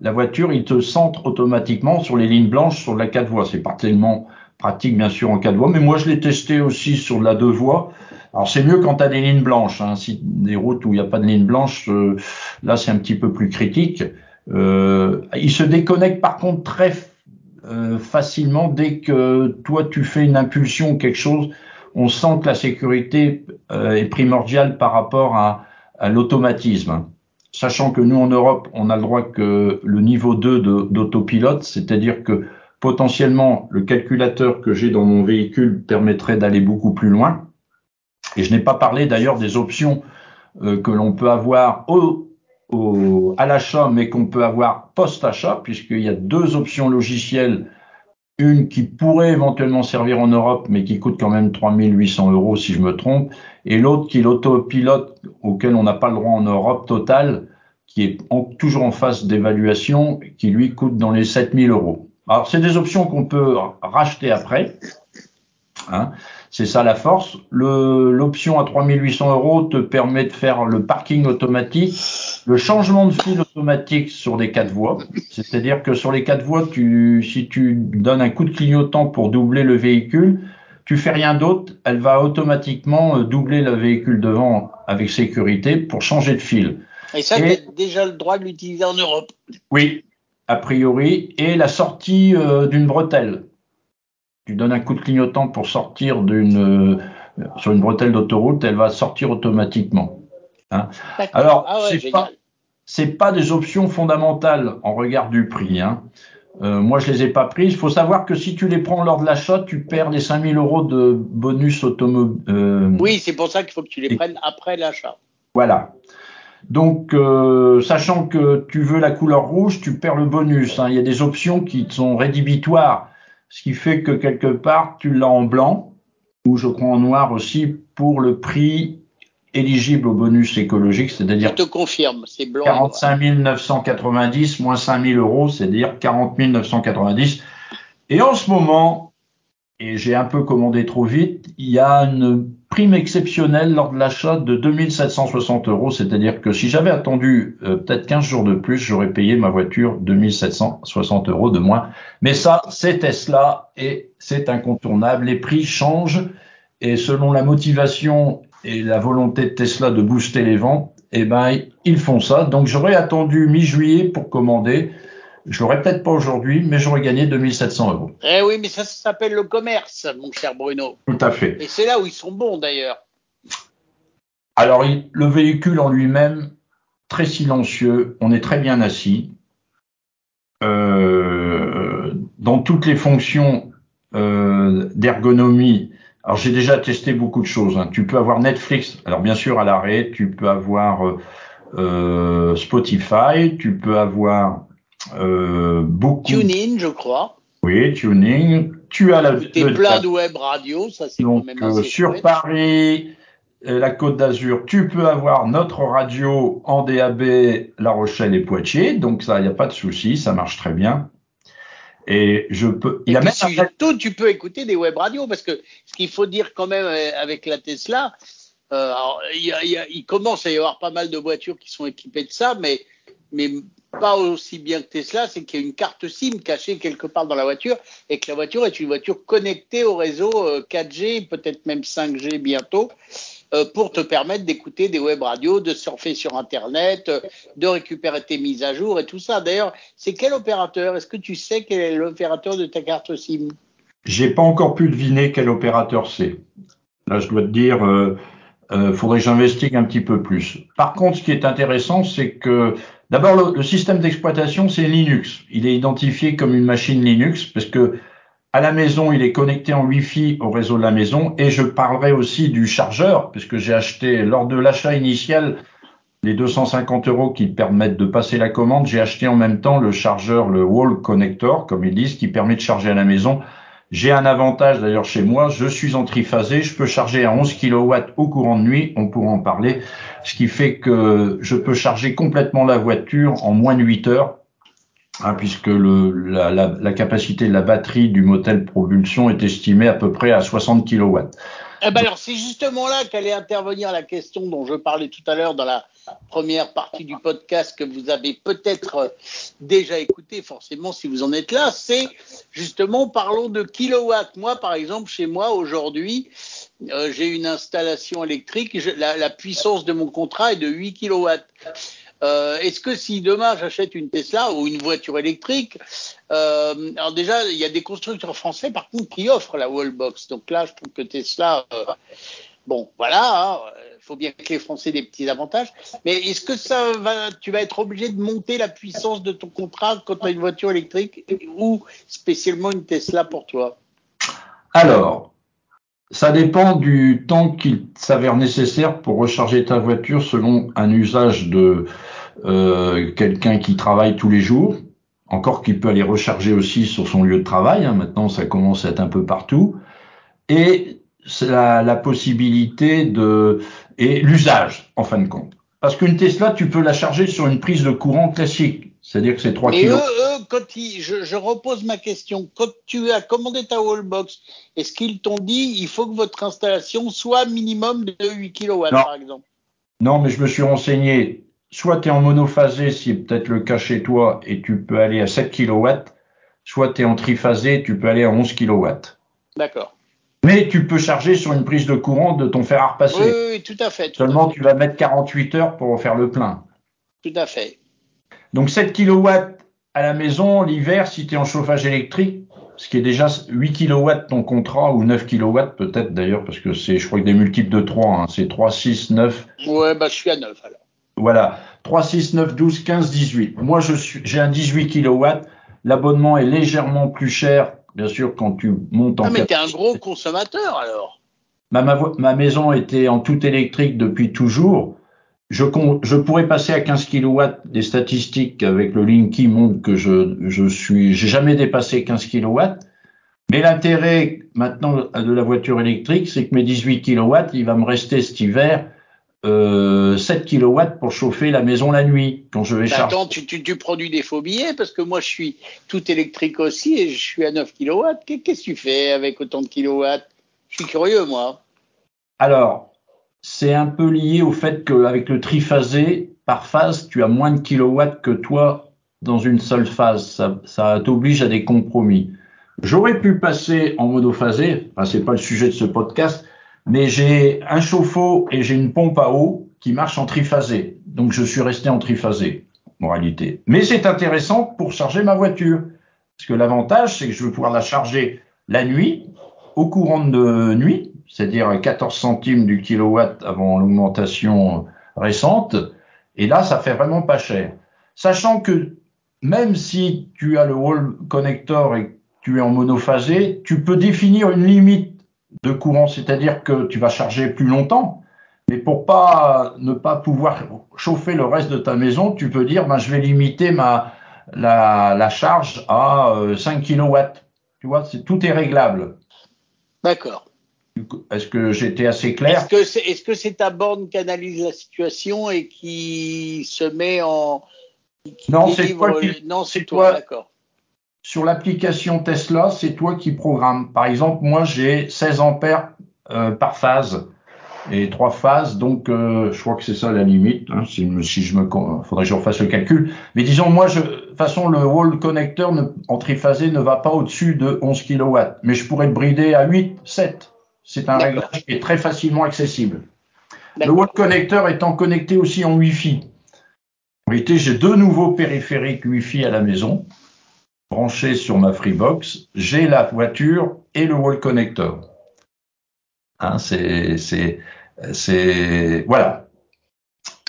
S3: la voiture, il te centre automatiquement sur les lignes blanches sur la 4 voies. C'est pas tellement pratique, bien sûr, en 4 voies, mais moi, je l'ai testé aussi sur la 2 voies. Alors, c'est mieux quand tu as des lignes blanches. Hein. Si des routes où il n'y a pas de lignes blanches, euh, là, c'est un petit peu plus critique. Euh, il se déconnecte par contre très euh, facilement dès que toi tu fais une impulsion ou quelque chose. On sent que la sécurité euh, est primordiale par rapport à, à l'automatisme. Sachant que nous en Europe, on a le droit que le niveau 2 d'autopilote, c'est-à-dire que potentiellement le calculateur que j'ai dans mon véhicule permettrait d'aller beaucoup plus loin. Et je n'ai pas parlé d'ailleurs des options euh, que l'on peut avoir au, au, à l'achat, mais qu'on peut avoir post-achat, puisqu'il y a deux options logicielles. Une qui pourrait éventuellement servir en Europe, mais qui coûte quand même 3800 euros si je me trompe, et l'autre qui est l'autopilote auquel on n'a pas le droit en Europe total, qui est toujours en phase d'évaluation, qui lui coûte dans les 7000 euros. Alors c'est des options qu'on peut racheter après. Hein. C'est ça la force. L'option à 3800 euros te permet de faire le parking automatique, le changement de fil automatique sur des quatre voies. C'est-à-dire que sur les quatre voies, tu, si tu donnes un coup de clignotant pour doubler le véhicule, tu fais rien d'autre, elle va automatiquement euh, doubler le véhicule devant avec sécurité pour changer de fil.
S2: Et ça, tu as déjà le droit de l'utiliser en Europe.
S3: Oui, a priori. Et la sortie euh, d'une bretelle tu donnes un coup de clignotant pour sortir d'une euh, sur une bretelle d'autoroute, elle va sortir automatiquement. Hein. Alors, ah c'est pas c'est pas des options fondamentales en regard du prix. Hein. Euh, moi, je les ai pas prises. Il faut savoir que si tu les prends lors de l'achat, tu perds les 5000 euros de bonus automobile.
S2: Euh, oui, c'est pour ça qu'il faut que tu les prennes après l'achat.
S3: Voilà. Donc, euh, sachant que tu veux la couleur rouge, tu perds le bonus. Hein. Il y a des options qui sont rédhibitoires ce qui fait que quelque part, tu l'as en blanc, ou je crois en noir aussi, pour le prix éligible au bonus écologique, c'est-à-dire...
S2: Je te confirme, c'est blanc.
S3: 45 990 moins 5 000 euros, c'est-à-dire 40 990. Et en ce moment, et j'ai un peu commandé trop vite, il y a une prime exceptionnelle lors de l'achat de 2760 euros, c'est-à-dire que si j'avais attendu euh, peut-être 15 jours de plus, j'aurais payé ma voiture 2760 euros de moins. Mais ça, c'est Tesla et c'est incontournable. Les prix changent et selon la motivation et la volonté de Tesla de booster les ventes, eh ben, ils font ça. Donc j'aurais attendu mi-juillet pour commander. Je l'aurais peut-être pas aujourd'hui, mais j'aurais gagné 2700 euros.
S2: Eh oui, mais ça, ça s'appelle le commerce, mon cher Bruno.
S3: Tout à fait.
S2: Et c'est là où ils sont bons d'ailleurs.
S3: Alors, il- le véhicule en lui-même, très silencieux, on est très bien assis. Euh, dans toutes les fonctions euh, d'ergonomie, alors j'ai déjà testé beaucoup de choses. hein. Tu peux avoir Netflix, alors bien sûr à l'arrêt, tu peux avoir euh, euh, Spotify, tu peux avoir euh, beaucoup.
S2: TuneIn, je crois.
S3: Oui, tuning. Tu as la, le-
S2: plein de web radio, ça c'est quand
S3: donc
S2: même
S3: euh,
S2: assez
S3: sur
S2: chouette.
S3: Paris, euh, la Côte d'Azur, tu peux avoir notre radio en DAB La Rochelle et Poitiers, donc ça, il n'y a pas de souci, ça marche très bien. Et je peux. Il y a même
S2: surtout, tu peux écouter des web radios parce que ce qu'il faut dire quand même avec la Tesla, euh, alors, il, y a- il y a- il commence à y avoir pas mal de voitures qui sont équipées de ça, mais, mais pas aussi bien que Tesla, c'est qu'il y a une carte SIM cachée quelque part dans la voiture et que la voiture est une voiture connectée au réseau euh, 4G, peut-être même 5G bientôt. euh, pour te permettre d'écouter des web radios, de surfer sur Internet, euh, de récupérer tes mises à jour et tout ça. D'ailleurs, c'est quel opérateur? Est-ce que tu sais quel est l'opérateur de ta carte SIM?
S3: J'ai pas encore pu deviner quel opérateur c'est. Là, je dois te dire, euh, euh, faudrait que j'investigue un petit peu plus. Par contre, ce qui est intéressant, c'est que d'abord le, système d'exploitation, c'est Linux. Il est identifié comme une machine Linux parce que à la maison, il est connecté en Wi-Fi au réseau de la maison. Et je parlerai aussi du chargeur, puisque j'ai acheté lors de l'achat initial les 250 euros qui permettent de passer la commande. J'ai acheté en même temps le chargeur, le wall connector, comme ils disent, qui permet de charger à la maison. J'ai un avantage d'ailleurs chez moi, je suis en triphasé, je peux charger à 11 kW au courant de nuit, on pourra en parler, ce qui fait que je peux charger complètement la voiture en moins de 8 heures, hein, puisque le, la, la, la, capacité de la batterie du motel propulsion est estimée à peu près à 60 kW.
S2: Eh ben alors c'est justement là qu'allait intervenir la question dont je parlais tout à l'heure dans la première partie du podcast que vous avez peut-être déjà écouté forcément si vous en êtes là, c'est justement parlons de kilowatts. Moi par exemple chez moi aujourd'hui euh, j'ai une installation électrique, la, puissance de mon contrat est de 8 kilowatts. Euh, Est-ce que si demain j'achète une Tesla ou une voiture électrique, euh, alors déjà il y a des constructeurs français par contre qui offrent la wallbox. Donc là je trouve que Tesla, euh, bon voilà, il hein, faut bien que les Français aient des petits avantages. Mais est-ce que ça va, tu vas être obligé de monter la puissance de ton contrat quand tu as une voiture électrique ou spécialement une Tesla pour toi?
S3: Alors, ça dépend du temps qu'il s'avère nécessaire pour recharger ta voiture selon un usage de euh, quelqu'un qui travaille tous les jours. Encore qu'il peut aller recharger aussi sur son lieu de travail. Hein. Maintenant, ça commence à être un peu partout. Et la, la possibilité de et l'usage en fin de compte. Parce qu'une Tesla, tu peux la charger sur une prise de courant classique. C'est-à-dire que c'est 3
S2: Mais
S3: kg.
S2: eux, eux, quand ils, je, je, repose ma question, quand tu as commandé ta wallbox, est-ce qu'ils t'ont dit il faut que votre installation soit minimum de 8 kW par exemple?
S3: Non, mais je me suis renseigné. Soit tu es en monophasé, c'est peut-être le cas chez toi, et tu peux aller à 7 kW, soit tu es en triphasé, tu peux aller à 11 kW.
S2: D'accord.
S3: Mais tu peux charger sur une prise de courant de ton fer à repasser.
S2: Oui, oui, oui, tout à fait. Tout
S3: Seulement,
S2: à fait.
S3: tu vas mettre 48 heures pour faire le plein.
S2: Tout à fait.
S3: Donc 7 kW à la maison, l'hiver, si tu es en chauffage électrique, ce qui est déjà 8 kW ton contrat, ou 9 kW peut-être d'ailleurs, parce que c'est, je crois que des multiples de 3, hein, c'est 3, 6, 9.
S2: Ouais, bah je suis à 9 alors.
S3: Voilà, 3, 6, 9, 12, 15, 18. Moi, je suis, j'ai un 18 kW. L'abonnement est légèrement plus cher, bien sûr, quand tu montes en
S2: Ah, mais t'es un gros consommateur alors.
S3: Ma, ma, ma, maison était en tout électrique depuis toujours. Je, je pourrais passer à 15 kW des statistiques avec le Linky montre que je, je suis, j'ai jamais dépassé 15 kW. Mais l'intérêt maintenant de la voiture électrique, c'est que mes 18 kW, il va me rester cet hiver euh, 7 kW pour chauffer la maison la nuit quand je vais
S2: bah,
S3: charger.
S2: Attends, tu, tu, tu, produis des faux billets parce que moi je suis tout électrique aussi et je suis à 9 kW. Qu'est-ce que tu fais avec autant de kilowatts? Je suis curieux moi.
S3: Alors, c'est un peu lié au fait qu'avec le triphasé, par phase, tu as moins de kilowatts que toi dans une seule phase. Ça, ça t'oblige à des compromis. J'aurais pu passer en monophasé, enfin, c'est pas le sujet de ce podcast, mais j'ai un chauffe-eau et j'ai une pompe à eau qui marche en triphasé. Donc je suis resté en triphasé, en réalité. Mais c'est intéressant pour charger ma voiture. Parce que l'avantage, c'est que je vais pouvoir la charger la nuit, au courant de nuit, c'est-à-dire à 14 centimes du kilowatt avant l'augmentation récente. Et là, ça fait vraiment pas cher. Sachant que même si tu as le wall connector et que tu es en monophasé, tu peux définir une limite de courant, c'est-à-dire que tu vas charger plus longtemps. Mais pour pas ne pas pouvoir chauffer le reste de ta maison, tu peux dire ben, je vais limiter ma la, la charge à 5 euh, kW. Tu vois, c'est tout est réglable.
S2: D'accord.
S3: Est-ce que j'étais assez clair?
S2: Est-ce que c'est est -ce c'est ta borne qui analyse la situation et qui se met en
S3: non, c'est toi
S2: non, c'est toi, d'accord.
S3: Sur l'application Tesla, c'est toi qui programme. Par exemple, moi, j'ai 16 ampères euh, par phase et trois phases, donc euh, je crois que c'est ça la limite. Hein, si, si, je me, faudrait que je refasse le calcul. Mais disons, moi, je, de toute façon, le wall connecteur ne, en triphasé ne va pas au-dessus de 11 kW, mais je pourrais le brider à 8, 7. C'est un réglage qui est très facilement accessible. Le wall connecteur étant connecté aussi en Wi-Fi. En réalité, j'ai deux nouveaux périphériques Wi-Fi à la maison, branchés sur ma Freebox. J'ai la voiture et le wall connector. Hein, c'est, c'est, c'est, voilà.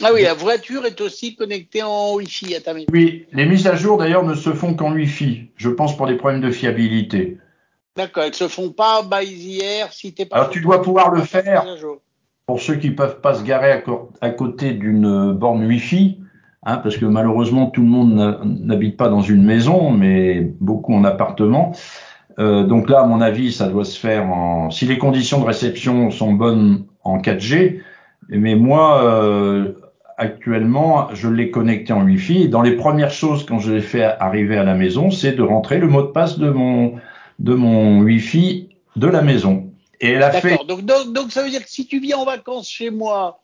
S2: Ah oui, la voiture est aussi connectée en Wi-Fi à ta maison.
S3: Oui, les mises à jour d'ailleurs ne se font qu'en Wi-Fi. Je pense pour des problèmes de fiabilité.
S2: D'accord, elles se font pas by the air si t'es pas.
S3: Alors tu dois pouvoir le faire. Pour ceux qui peuvent pas se garer à, côté d'une borne Wi-Fi, hein, parce que malheureusement tout le monde n'habite pas dans une maison, mais beaucoup en appartement. Euh, donc là, à mon avis, ça doit se faire en. Si les conditions de réception sont bonnes en 4G, mais moi, euh, actuellement, je l'ai connecté en Wi-Fi. dans les premières choses quand je l'ai fait arriver à la maison, c'est de rentrer le mot de passe de mon de mon Wi-Fi de la maison.
S2: Et elle a fait. Donc, donc, donc ça veut dire que si tu viens en vacances chez moi,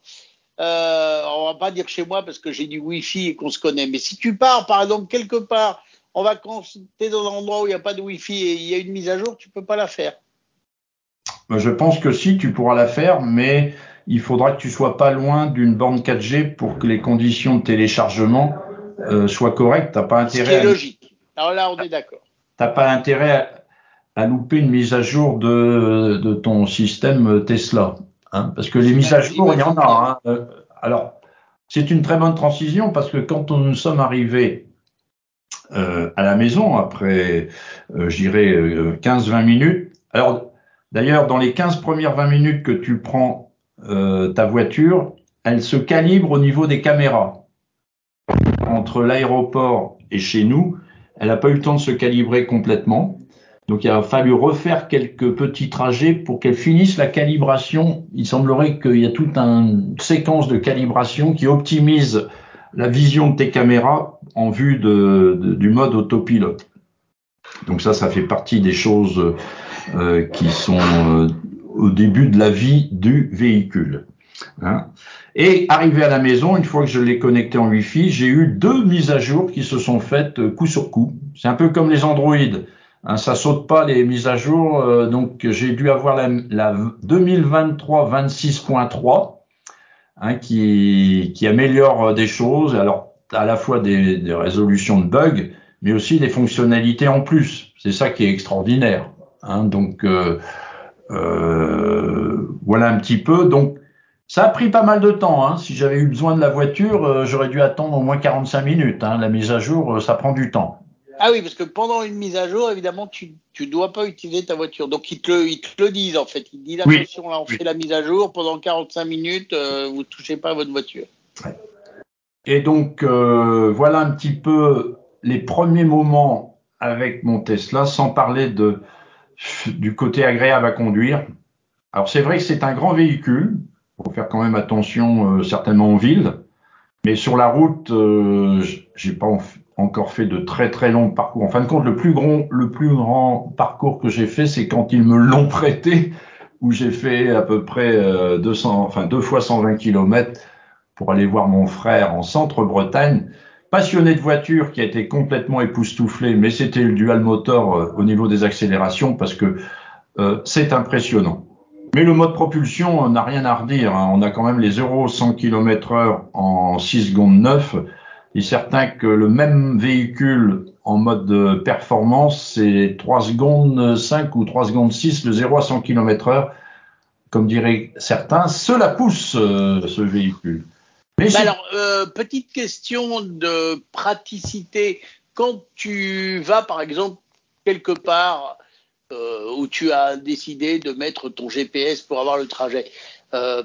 S2: euh, on va pas dire chez moi parce que j'ai du Wi-Fi et qu'on se connaît, mais si tu pars par exemple quelque part en vacances, tu es dans un endroit où il n'y a pas de Wi-Fi et il y a une mise à jour, tu peux pas la faire.
S3: Ben, je pense que si, tu pourras la faire, mais il faudra que tu sois pas loin d'une borne 4G pour que les conditions de téléchargement euh, soient correctes. T'as pas intérêt.
S2: C'est logique. Alors là, on est d'accord.
S3: T'as pas intérêt à, louper une mise à jour de, ton système Tesla, hein, parce que les mises à jour, il y en a. Hein. Alors, c'est une très bonne transition parce que quand nous sommes arrivés euh, à la maison après, euh, je dirais, 15-20 euh, minutes. Alors, d'ailleurs, dans les 15 premières 20 minutes que tu prends euh, ta voiture, elle se calibre au niveau des caméras. Entre l'aéroport et chez nous, elle n'a pas eu le temps de se calibrer complètement. Donc il a fallu refaire quelques petits trajets pour qu'elle finisse la calibration. Il semblerait qu'il y a toute une séquence de calibration qui optimise la vision de tes caméras en vue du mode autopilote. Donc ça, ça fait partie des choses euh, qui sont euh, au début de la vie du véhicule. Hein. Et arrivé à la maison, une fois que je l'ai connecté en Wi-Fi, j'ai eu deux mises à jour qui se sont faites euh, coup sur coup. C'est un peu comme les Android. Hein, ça saute pas les mises à jour. donc j'ai dû avoir la, la 2023 26.3 hein, qui, améliore des choses. Alors à la fois des, résolutions de bugs, mais aussi des fonctionnalités en plus. C'est ça qui est extraordinaire. Hein, donc euh, euh, voilà un petit peu. Donc ça a pris pas mal de temps. Hein. Si j'avais eu besoin de la voiture, euh, j'aurais dû attendre au moins 45 minutes. Hein. La mise à jour, euh, ça prend du temps.
S2: Ah oui, parce que pendant une mise à jour, évidemment, tu tu dois pas utiliser ta voiture. Donc ils te le, ils te le disent en fait. Ils disent attention, là on fait la mise à jour pendant 45 minutes, euh, vous touchez pas à votre voiture.
S3: Et donc euh, voilà un petit peu les premiers moments avec mon Tesla, sans parler de du côté agréable à conduire. Alors c'est vrai que c'est un grand véhicule, faut faire quand même attention euh, certainement en ville, mais sur la route, euh, j'ai pas encore fait de très très longs parcours. En fin de compte, le plus grand, le plus grand parcours que j'ai fait, c'est quand ils me l'ont prêté où j'ai fait à peu près 200, euh, enfin deux fois 120 km pour aller voir mon frère en centre-Bretagne. Passionné de voiture qui a été complètement époustouflé, mais c'était le dual moteur euh, au niveau des accélérations parce que euh, c'est impressionnant. Mais le mode propulsion n'a rien à redire. Hein. On a quand même les 0 100 km heure en 6 secondes 9. Il est certain que le même véhicule en mode performance, c'est 3 secondes 5 ou 3 secondes 6, le 0 à 100 km heure. Comme diraient certains, cela pousse euh, ce véhicule.
S2: Mais alors, euh, petite question de praticité. Quand tu vas, par exemple, quelque part euh, où tu as décidé de mettre ton GPS pour avoir le trajet. Euh,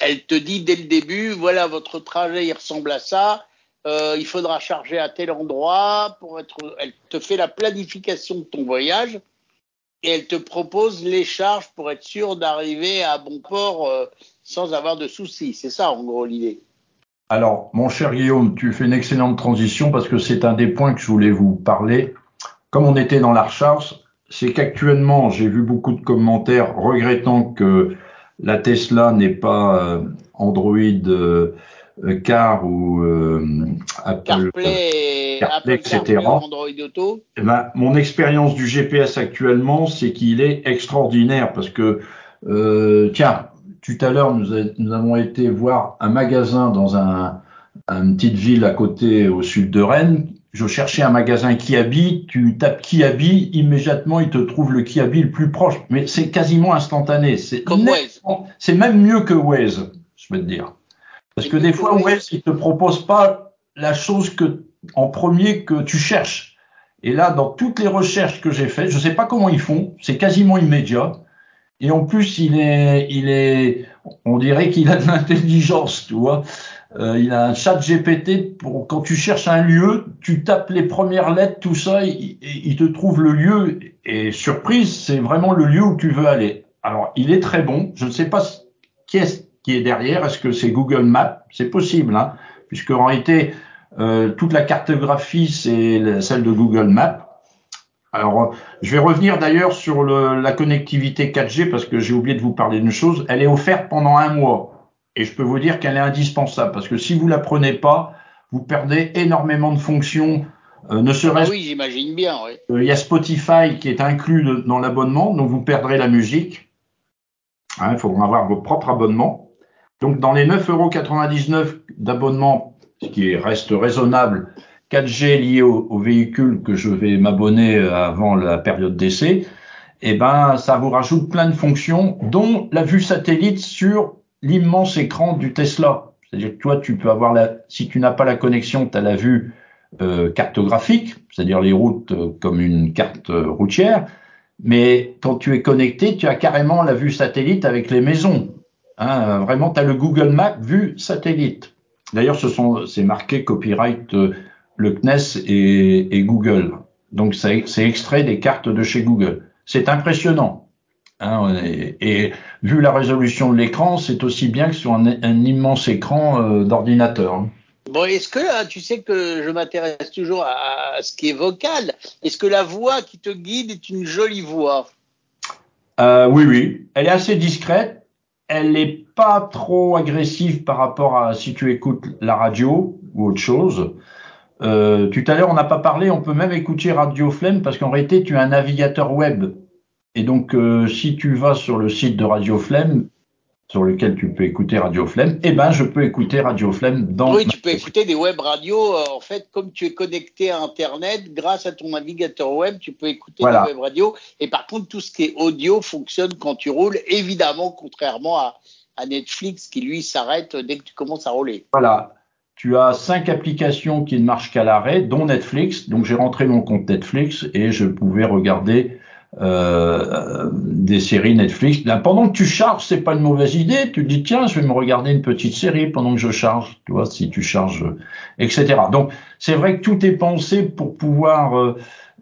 S2: elle te dit dès le début, voilà, votre trajet, il ressemble à ça. Euh, il faudra charger à tel endroit pour être. Elle te fait la planification de ton voyage et elle te propose les charges pour être sûr d'arriver à bon port sans avoir de soucis. C'est ça, en gros, l'idée.
S3: Alors, mon cher Guillaume, tu fais une excellente transition parce que c'est un des points que je voulais vous parler. Comme on était dans la recharge, c'est qu'actuellement, j'ai vu beaucoup de commentaires regrettant que la Tesla n'ait pas euh, Android euh, Car ou euh, Apple
S2: CarPlay, etc. Android Auto.
S3: Eh ben, mon expérience du GPS actuellement, c'est qu'il est extraordinaire parce que, tiens, tout à l'heure, nous, nous, avons été voir un magasin dans un, une petite ville à côté au sud de Rennes je cherchais un magasin Kiabi, tu tapes Kiabi, immédiatement il te trouve le Kiabi le plus proche. Mais c'est quasiment instantané. C'est même mieux que Waze, je peux te dire. Parce que des fois Waze, il te propose pas la chose que en premier que tu cherches. Et là, dans toutes les recherches que j'ai faites, je sais pas comment ils font, c'est quasiment immédiat. Et en plus, il est, il est, on dirait qu'il a de l'intelligence, tu vois. Euh, il a un chat GPT pour quand tu cherches un lieu, tu tapes les premières lettres, tout ça, il, il te trouve le lieu et surprise, c'est vraiment le lieu où tu veux aller. Alors, il est très bon. Je ne sais pas qui est qui est derrière. Est-ce que c'est Google Maps? C'est possible, hein, puisque en réalité, euh, toute la cartographie c'est celle de Google Maps. Alors, je vais revenir d'ailleurs sur le, la connectivité 4G parce que j'ai oublié de vous parler d'une chose. Elle est offerte pendant un mois. Et je peux vous dire qu'elle est indispensable parce que si vous la prenez pas, vous perdez énormément de fonctions.
S2: Euh, ne serait ah oui, j'imagine bien. Oui.
S3: Euh, il y a Spotify qui est inclus dans l'abonnement, donc vous perdrez la musique. Hein, il faudra avoir vos propres abonnements. Donc dans les 9,99€ d'abonnement, ce qui reste raisonnable, 4G lié au, véhicule que je vais m'abonner avant la période d'essai, eh ben ça vous rajoute plein de fonctions, dont la vue satellite sur l'immense écran du Tesla. C'est-à-dire que toi, tu peux avoir la, si tu n'as pas la connexion, tu as la vue euh, cartographique, c'est-à-dire les routes euh, comme une carte euh, routière. Mais quand tu es connecté, tu as carrément la vue satellite avec les maisons. Hein, vraiment, tu as le Google Maps vue satellite. D'ailleurs, ce sont, c'est marqué copyright le CNES et, et Google. Donc, c'est extrait des cartes de chez Google. C'est impressionnant. Hein, et, vu la résolution de l'écran, c'est aussi bien que sur un, immense écran euh, d'ordinateur. Hein.
S2: Bon, est-ce que là, tu sais que je m'intéresse toujours à, ce qui est vocal. Est-ce que la voix qui te guide est une jolie voix?
S3: Euh, Oui, oui. Elle est assez discrète. Elle n'est pas trop agressive par rapport à si tu écoutes la radio ou autre chose. Euh, tout à l'heure, on n'a pas parlé, on peut même écouter Radio Flemme parce qu'en réalité, tu as un navigateur web et donc, euh, si tu vas sur le site de Radio Flemme, sur lequel tu peux écouter Radio Flemme, eh ben, je peux écouter Radio Flemme dans.
S2: Oui, tu peux écouter des web radios. Euh, en fait, comme tu es connecté à Internet, grâce à ton navigateur web, tu peux écouter des web radios. Et par contre, tout ce qui est audio fonctionne quand tu roules, évidemment, contrairement à, à Netflix qui lui s'arrête dès que tu commences à rouler.
S3: Voilà. Tu as cinq applications qui ne marchent qu'à l'arrêt, dont Netflix. Donc j'ai rentré mon compte Netflix et je pouvais regarder euh, des séries Netflix. Pendant que tu charges, c'est pas une mauvaise idée. Tu dis tiens, je vais me regarder une petite série pendant que je charge. Tu vois, si tu charges, etc. Donc c'est vrai que tout est pensé pour pouvoir euh,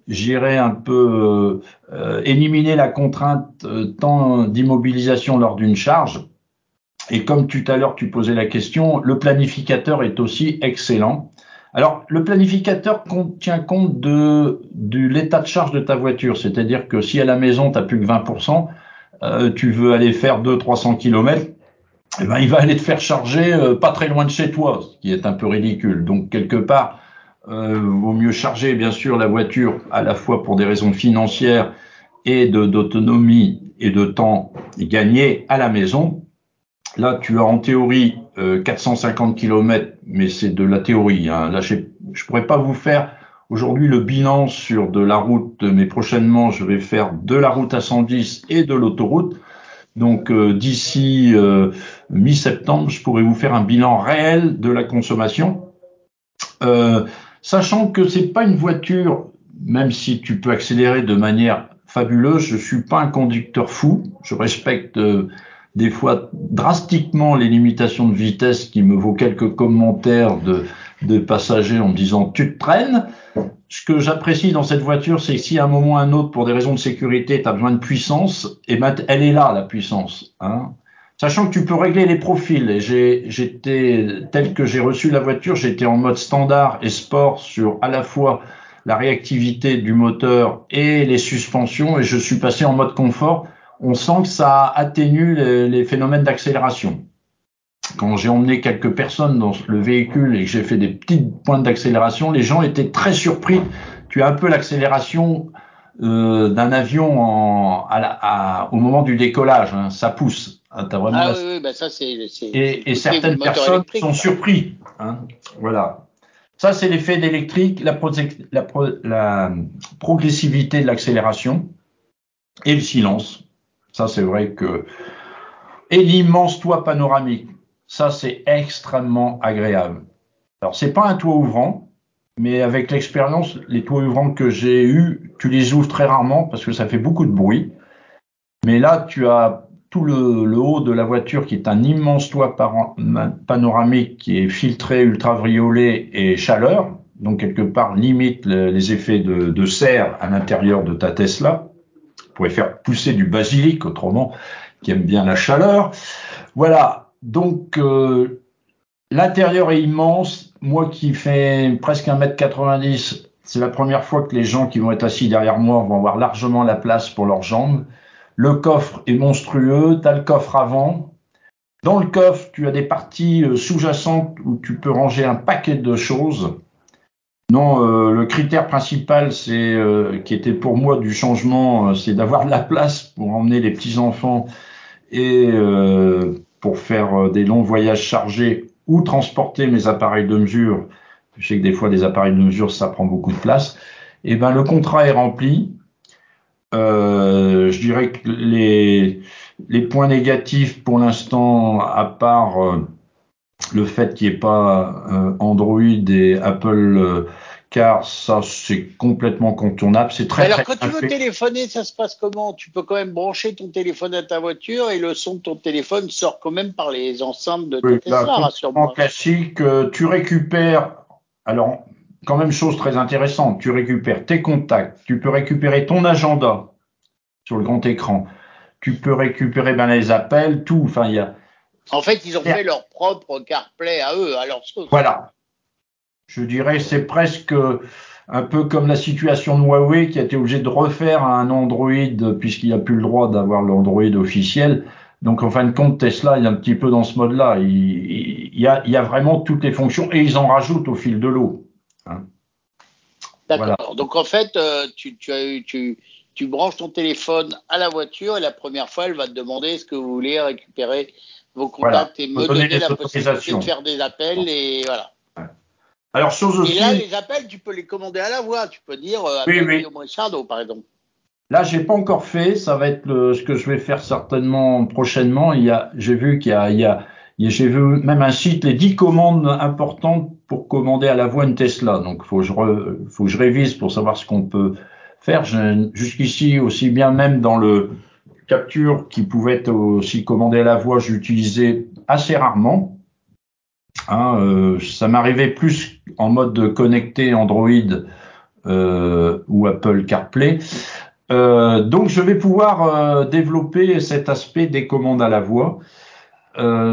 S3: gérer un peu, euh, éliminer la contrainte euh, tant d'immobilisation lors d'une charge. Et comme tout à l'heure tu posais la question, le planificateur est aussi excellent. Alors, le planificateur tient compte de, l'état de charge de ta voiture, c'est-à-dire que si à la maison, tu n'as plus que 20%, euh, tu veux aller faire 200-300 km, eh ben, il va aller te faire charger euh, pas très loin de chez toi, ce qui est un peu ridicule. Donc quelque part, euh, vaut mieux charger bien sûr la voiture à la fois pour des raisons financières et d'autonomie et de temps gagné à la maison. Là, tu as en théorie 450 km, mais c'est de la théorie. Hein. Là, je ne pourrais pas vous faire aujourd'hui le bilan sur de la route, mais prochainement, je vais faire de la route à 110 et de l'autoroute. Donc euh, d'ici euh, mi-septembre, je pourrais vous faire un bilan réel de la consommation, euh, sachant que c'est pas une voiture, même si tu peux accélérer de manière fabuleuse, je suis pas un conducteur fou, je respecte des fois drastiquement les limitations de vitesse qui me vaut quelques commentaires de, de passagers en me disant tu te traînes. Ce que j'apprécie dans cette voiture, c'est que si à un moment ou à un autre, pour des raisons de sécurité, tu as besoin de puissance, et eh ben elle est là, la puissance. Hein. Sachant que tu peux régler les profils. Et j'étais, tel que j'ai reçu la voiture, j'étais en mode standard et sport sur à la fois la réactivité du moteur et les suspensions, et je suis passé en mode confort. On sent que ça atténue les, les phénomènes d'accélération quand j'ai emmené quelques personnes dans le véhicule et que j'ai fait des petites pointes d'accélération, les gens étaient très surpris. Tu as un peu l'accélération euh, d'un avion en, à à, au moment du décollage, hein, ça pousse.
S2: Hein, as vraiment ah oui, oui bah ça c'est.
S3: Et, et certaines personnes sont surpris. Hein, voilà. Ça c'est l'effet d'électrique, la, la, la progressivité de l'accélération et le silence. Ça c'est vrai que et l'immense toit panoramique. Ça, c'est extrêmement agréable. Alors, c'est pas un toit ouvrant, mais avec l'expérience, les toits ouvrants que j'ai eus, tu les ouvres très rarement parce que ça fait beaucoup de bruit. Mais là, tu as tout le, haut de la voiture qui est un immense toit panoramique qui est filtré ultraviolet et chaleur, donc quelque part limite les effets de, de serre à l'intérieur de ta Tesla. Pourrait faire pousser du basilic autrement, qui aime bien la chaleur. Voilà, donc, euh, l'intérieur est immense. Moi qui fais presque 1m90, c'est la première fois que les gens qui vont être assis derrière moi vont avoir largement la place pour leurs jambes. Le coffre est monstrueux. Tu as le coffre avant. Dans le coffre, tu as des parties euh, sous-jacentes où tu peux ranger un paquet de choses. Non, euh, le critère principal, c'est qui était pour moi du changement, c'est d'avoir de la place pour emmener les petits enfants et pour faire euh, des longs voyages chargés ou transporter mes appareils de mesure, je sais que des fois des appareils de mesure ça prend beaucoup de place, et eh ben le contrat est rempli. Euh, je dirais que les, les points négatifs pour l'instant, à part euh, le fait qu'il n'y ait pas euh, Android et Apple car ça c'est complètement contournable. C'est très.
S2: Alors quand tu veux téléphoner, ça se passe comment? Tu peux quand même brancher ton téléphone à ta voiture et le son de ton téléphone sort quand même par les enceintes de ta Tesla, rassure-moi.
S3: classique, euh, tu récupères. Alors quand même chose très intéressante, tu récupères tes contacts, tu peux récupérer ton agenda sur le grand écran, tu peux récupérer ben, les appels, tout. Enfin il y a.
S2: En fait, ils ont fait leur propre CarPlay à eux, à leur sauce.
S3: Voilà, je dirais c'est presque un peu comme la situation de Huawei qui a été obligé de refaire un Android puisqu'il n'y a plus le droit d'avoir l'Android officiel. Donc en fin de compte, Tesla est un petit peu dans ce mode-là. Il, y a, vraiment toutes les fonctions et ils en rajoutent au fil de l'eau. Hein.
S2: D'accord. Donc en fait, euh, tu, tu, branches ton téléphone à la voiture et la première fois, elle va te demander est-ce que vous voulez récupérer vos contacts et me donner, la possibilité de faire des appels et voilà.
S3: Alors, chose aussi.
S2: Et là, les appels, tu peux les commander à la voix. Tu peux dire euh, oui, oui. Shadow, par exemple.
S3: Là, j'ai pas encore fait. Ça va être le, ce que je vais faire certainement prochainement. Il y a, j'ai vu qu'il y a, il y a, j'ai vu même un site les 10 commandes importantes pour commander à la voix une Tesla. Donc, faut que je, faut que je révise pour savoir ce qu'on peut faire. Jusqu'ici, aussi bien même dans le capture qui pouvait aussi commandé à la voix, j'utilisais assez rarement. Hein, euh, ça m'arrivait plus en mode connecté Android euh, ou Apple CarPlay. Euh, donc je vais pouvoir développer cet aspect des commandes à la voix.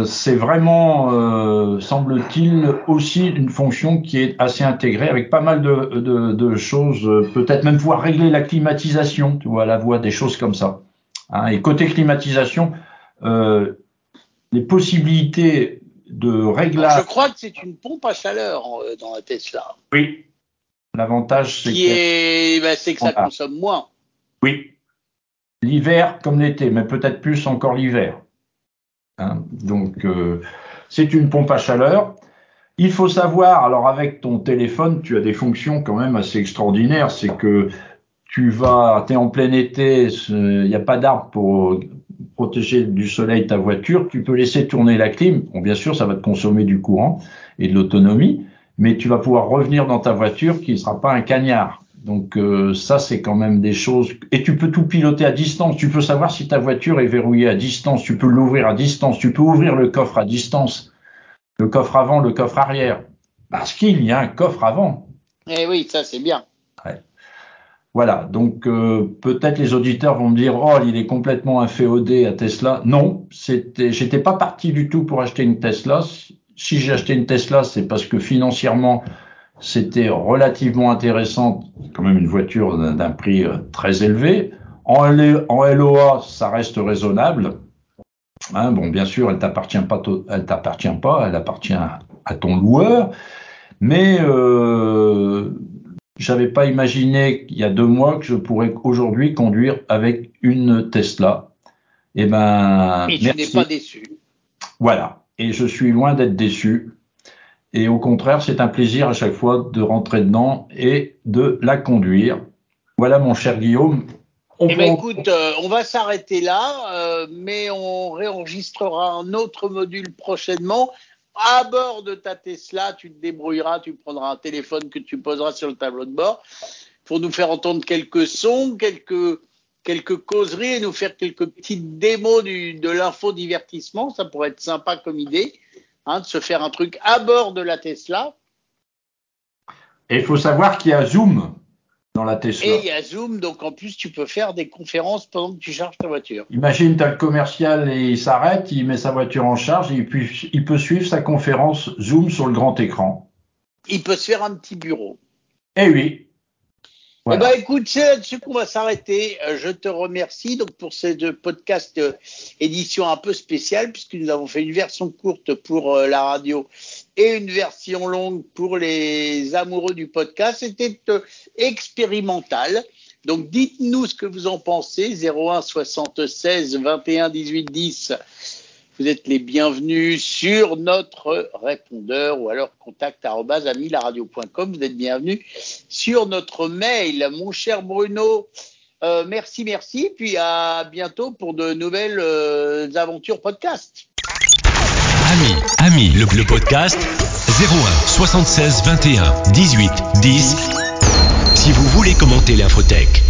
S3: c'est vraiment, semble-t-il, aussi une fonction qui est assez intégrée avec pas mal de, choses. Peut-être même pouvoir régler la climatisation, tu à la voix, des choses comme ça. Hein, et côté climatisation, euh, les possibilités de réglage.
S2: Je crois que c'est une pompe à chaleur euh, dans la Tesla.
S3: Oui. L'avantage, c'est
S2: que, ben, que ça consomme moins.
S3: Oui. L'hiver comme l'été, mais peut-être plus encore l'hiver. Hein, donc, euh, c'est une pompe à chaleur. Il faut savoir, alors avec ton téléphone, tu as des fonctions quand même assez extraordinaires. C'est que tu vas, es en plein été, il n'y a pas d'arbre pour protéger du soleil ta voiture, tu peux laisser tourner la clim. Bien sûr, ça va te consommer du courant et de l'autonomie, mais tu vas pouvoir revenir dans ta voiture qui ne sera pas un cagnard. Donc euh, ça, c'est quand même des choses. Et tu peux tout piloter à distance. Tu peux savoir si ta voiture est verrouillée à distance. Tu peux l'ouvrir à distance. Tu peux ouvrir le coffre à distance. Le coffre avant, le coffre arrière. Parce qu'il y a un coffre avant.
S2: Eh oui, ça c'est bien.
S3: Voilà, donc euh, peut-être les auditeurs vont me dire oh il est complètement inféodé à Tesla. Non, c'était, j'étais pas parti du tout pour acheter une Tesla. Si j'ai acheté une Tesla, c'est parce que financièrement c'était relativement intéressant, quand même une voiture d'un prix euh, très élevé. En, LOA, ça reste raisonnable. Hein, bon, bien sûr, elle t'appartient pas, elle t'appartient pas, elle appartient à ton loueur. Mais euh, j'avais pas imaginé il y a deux mois que je pourrais aujourd'hui conduire avec une Tesla.
S2: Eh ben, et ben, et tu n'es pas déçu.
S3: Voilà. Et je suis loin d'être déçu. Et au contraire, c'est un plaisir à chaque fois de rentrer dedans et de la conduire. Voilà, mon cher Guillaume.
S2: On eh ben, écoute, euh, on va s'arrêter là, euh, mais on réenregistrera un autre module prochainement à bord de ta Tesla, tu te débrouilleras, tu prendras un téléphone que tu poseras sur le tableau de bord pour nous faire entendre quelques sons, quelques, quelques causeries et nous faire quelques petites démos de l'infodivertissement. Ça pourrait être sympa comme idée, hein, de se faire un truc à bord de la Tesla.
S3: Et il faut savoir qu'il y a Zoom dans la Tesla.
S2: Et il y a Zoom, donc en plus tu peux faire des conférences pendant que tu charges ta voiture.
S3: Imagine, tu as le commercial et il s'arrête, il met sa voiture en charge et puis il peut suivre sa conférence Zoom sur le grand écran.
S2: Il peut se faire un petit bureau.
S3: Eh oui.
S2: Eh ben, écoute, c'est là-dessus qu'on va s'arrêter. Euh, je te remercie donc pour ce podcast euh, édition un peu spéciale puisque nous avons fait une version courte pour euh, la radio et une version longue pour les amoureux du podcast. C'était euh, expérimental. Donc dites-nous ce que vous en pensez. 01 76 21 18 10. Vous êtes les bienvenus sur notre répondeur ou alors contact radio.com. Vous êtes bienvenus sur notre mail. Mon cher Bruno, euh, merci, merci. Puis à bientôt pour de nouvelles euh, aventures podcast.
S1: Ami, le, le podcast 01 76 21 18 10. Si vous voulez commenter l'infotech.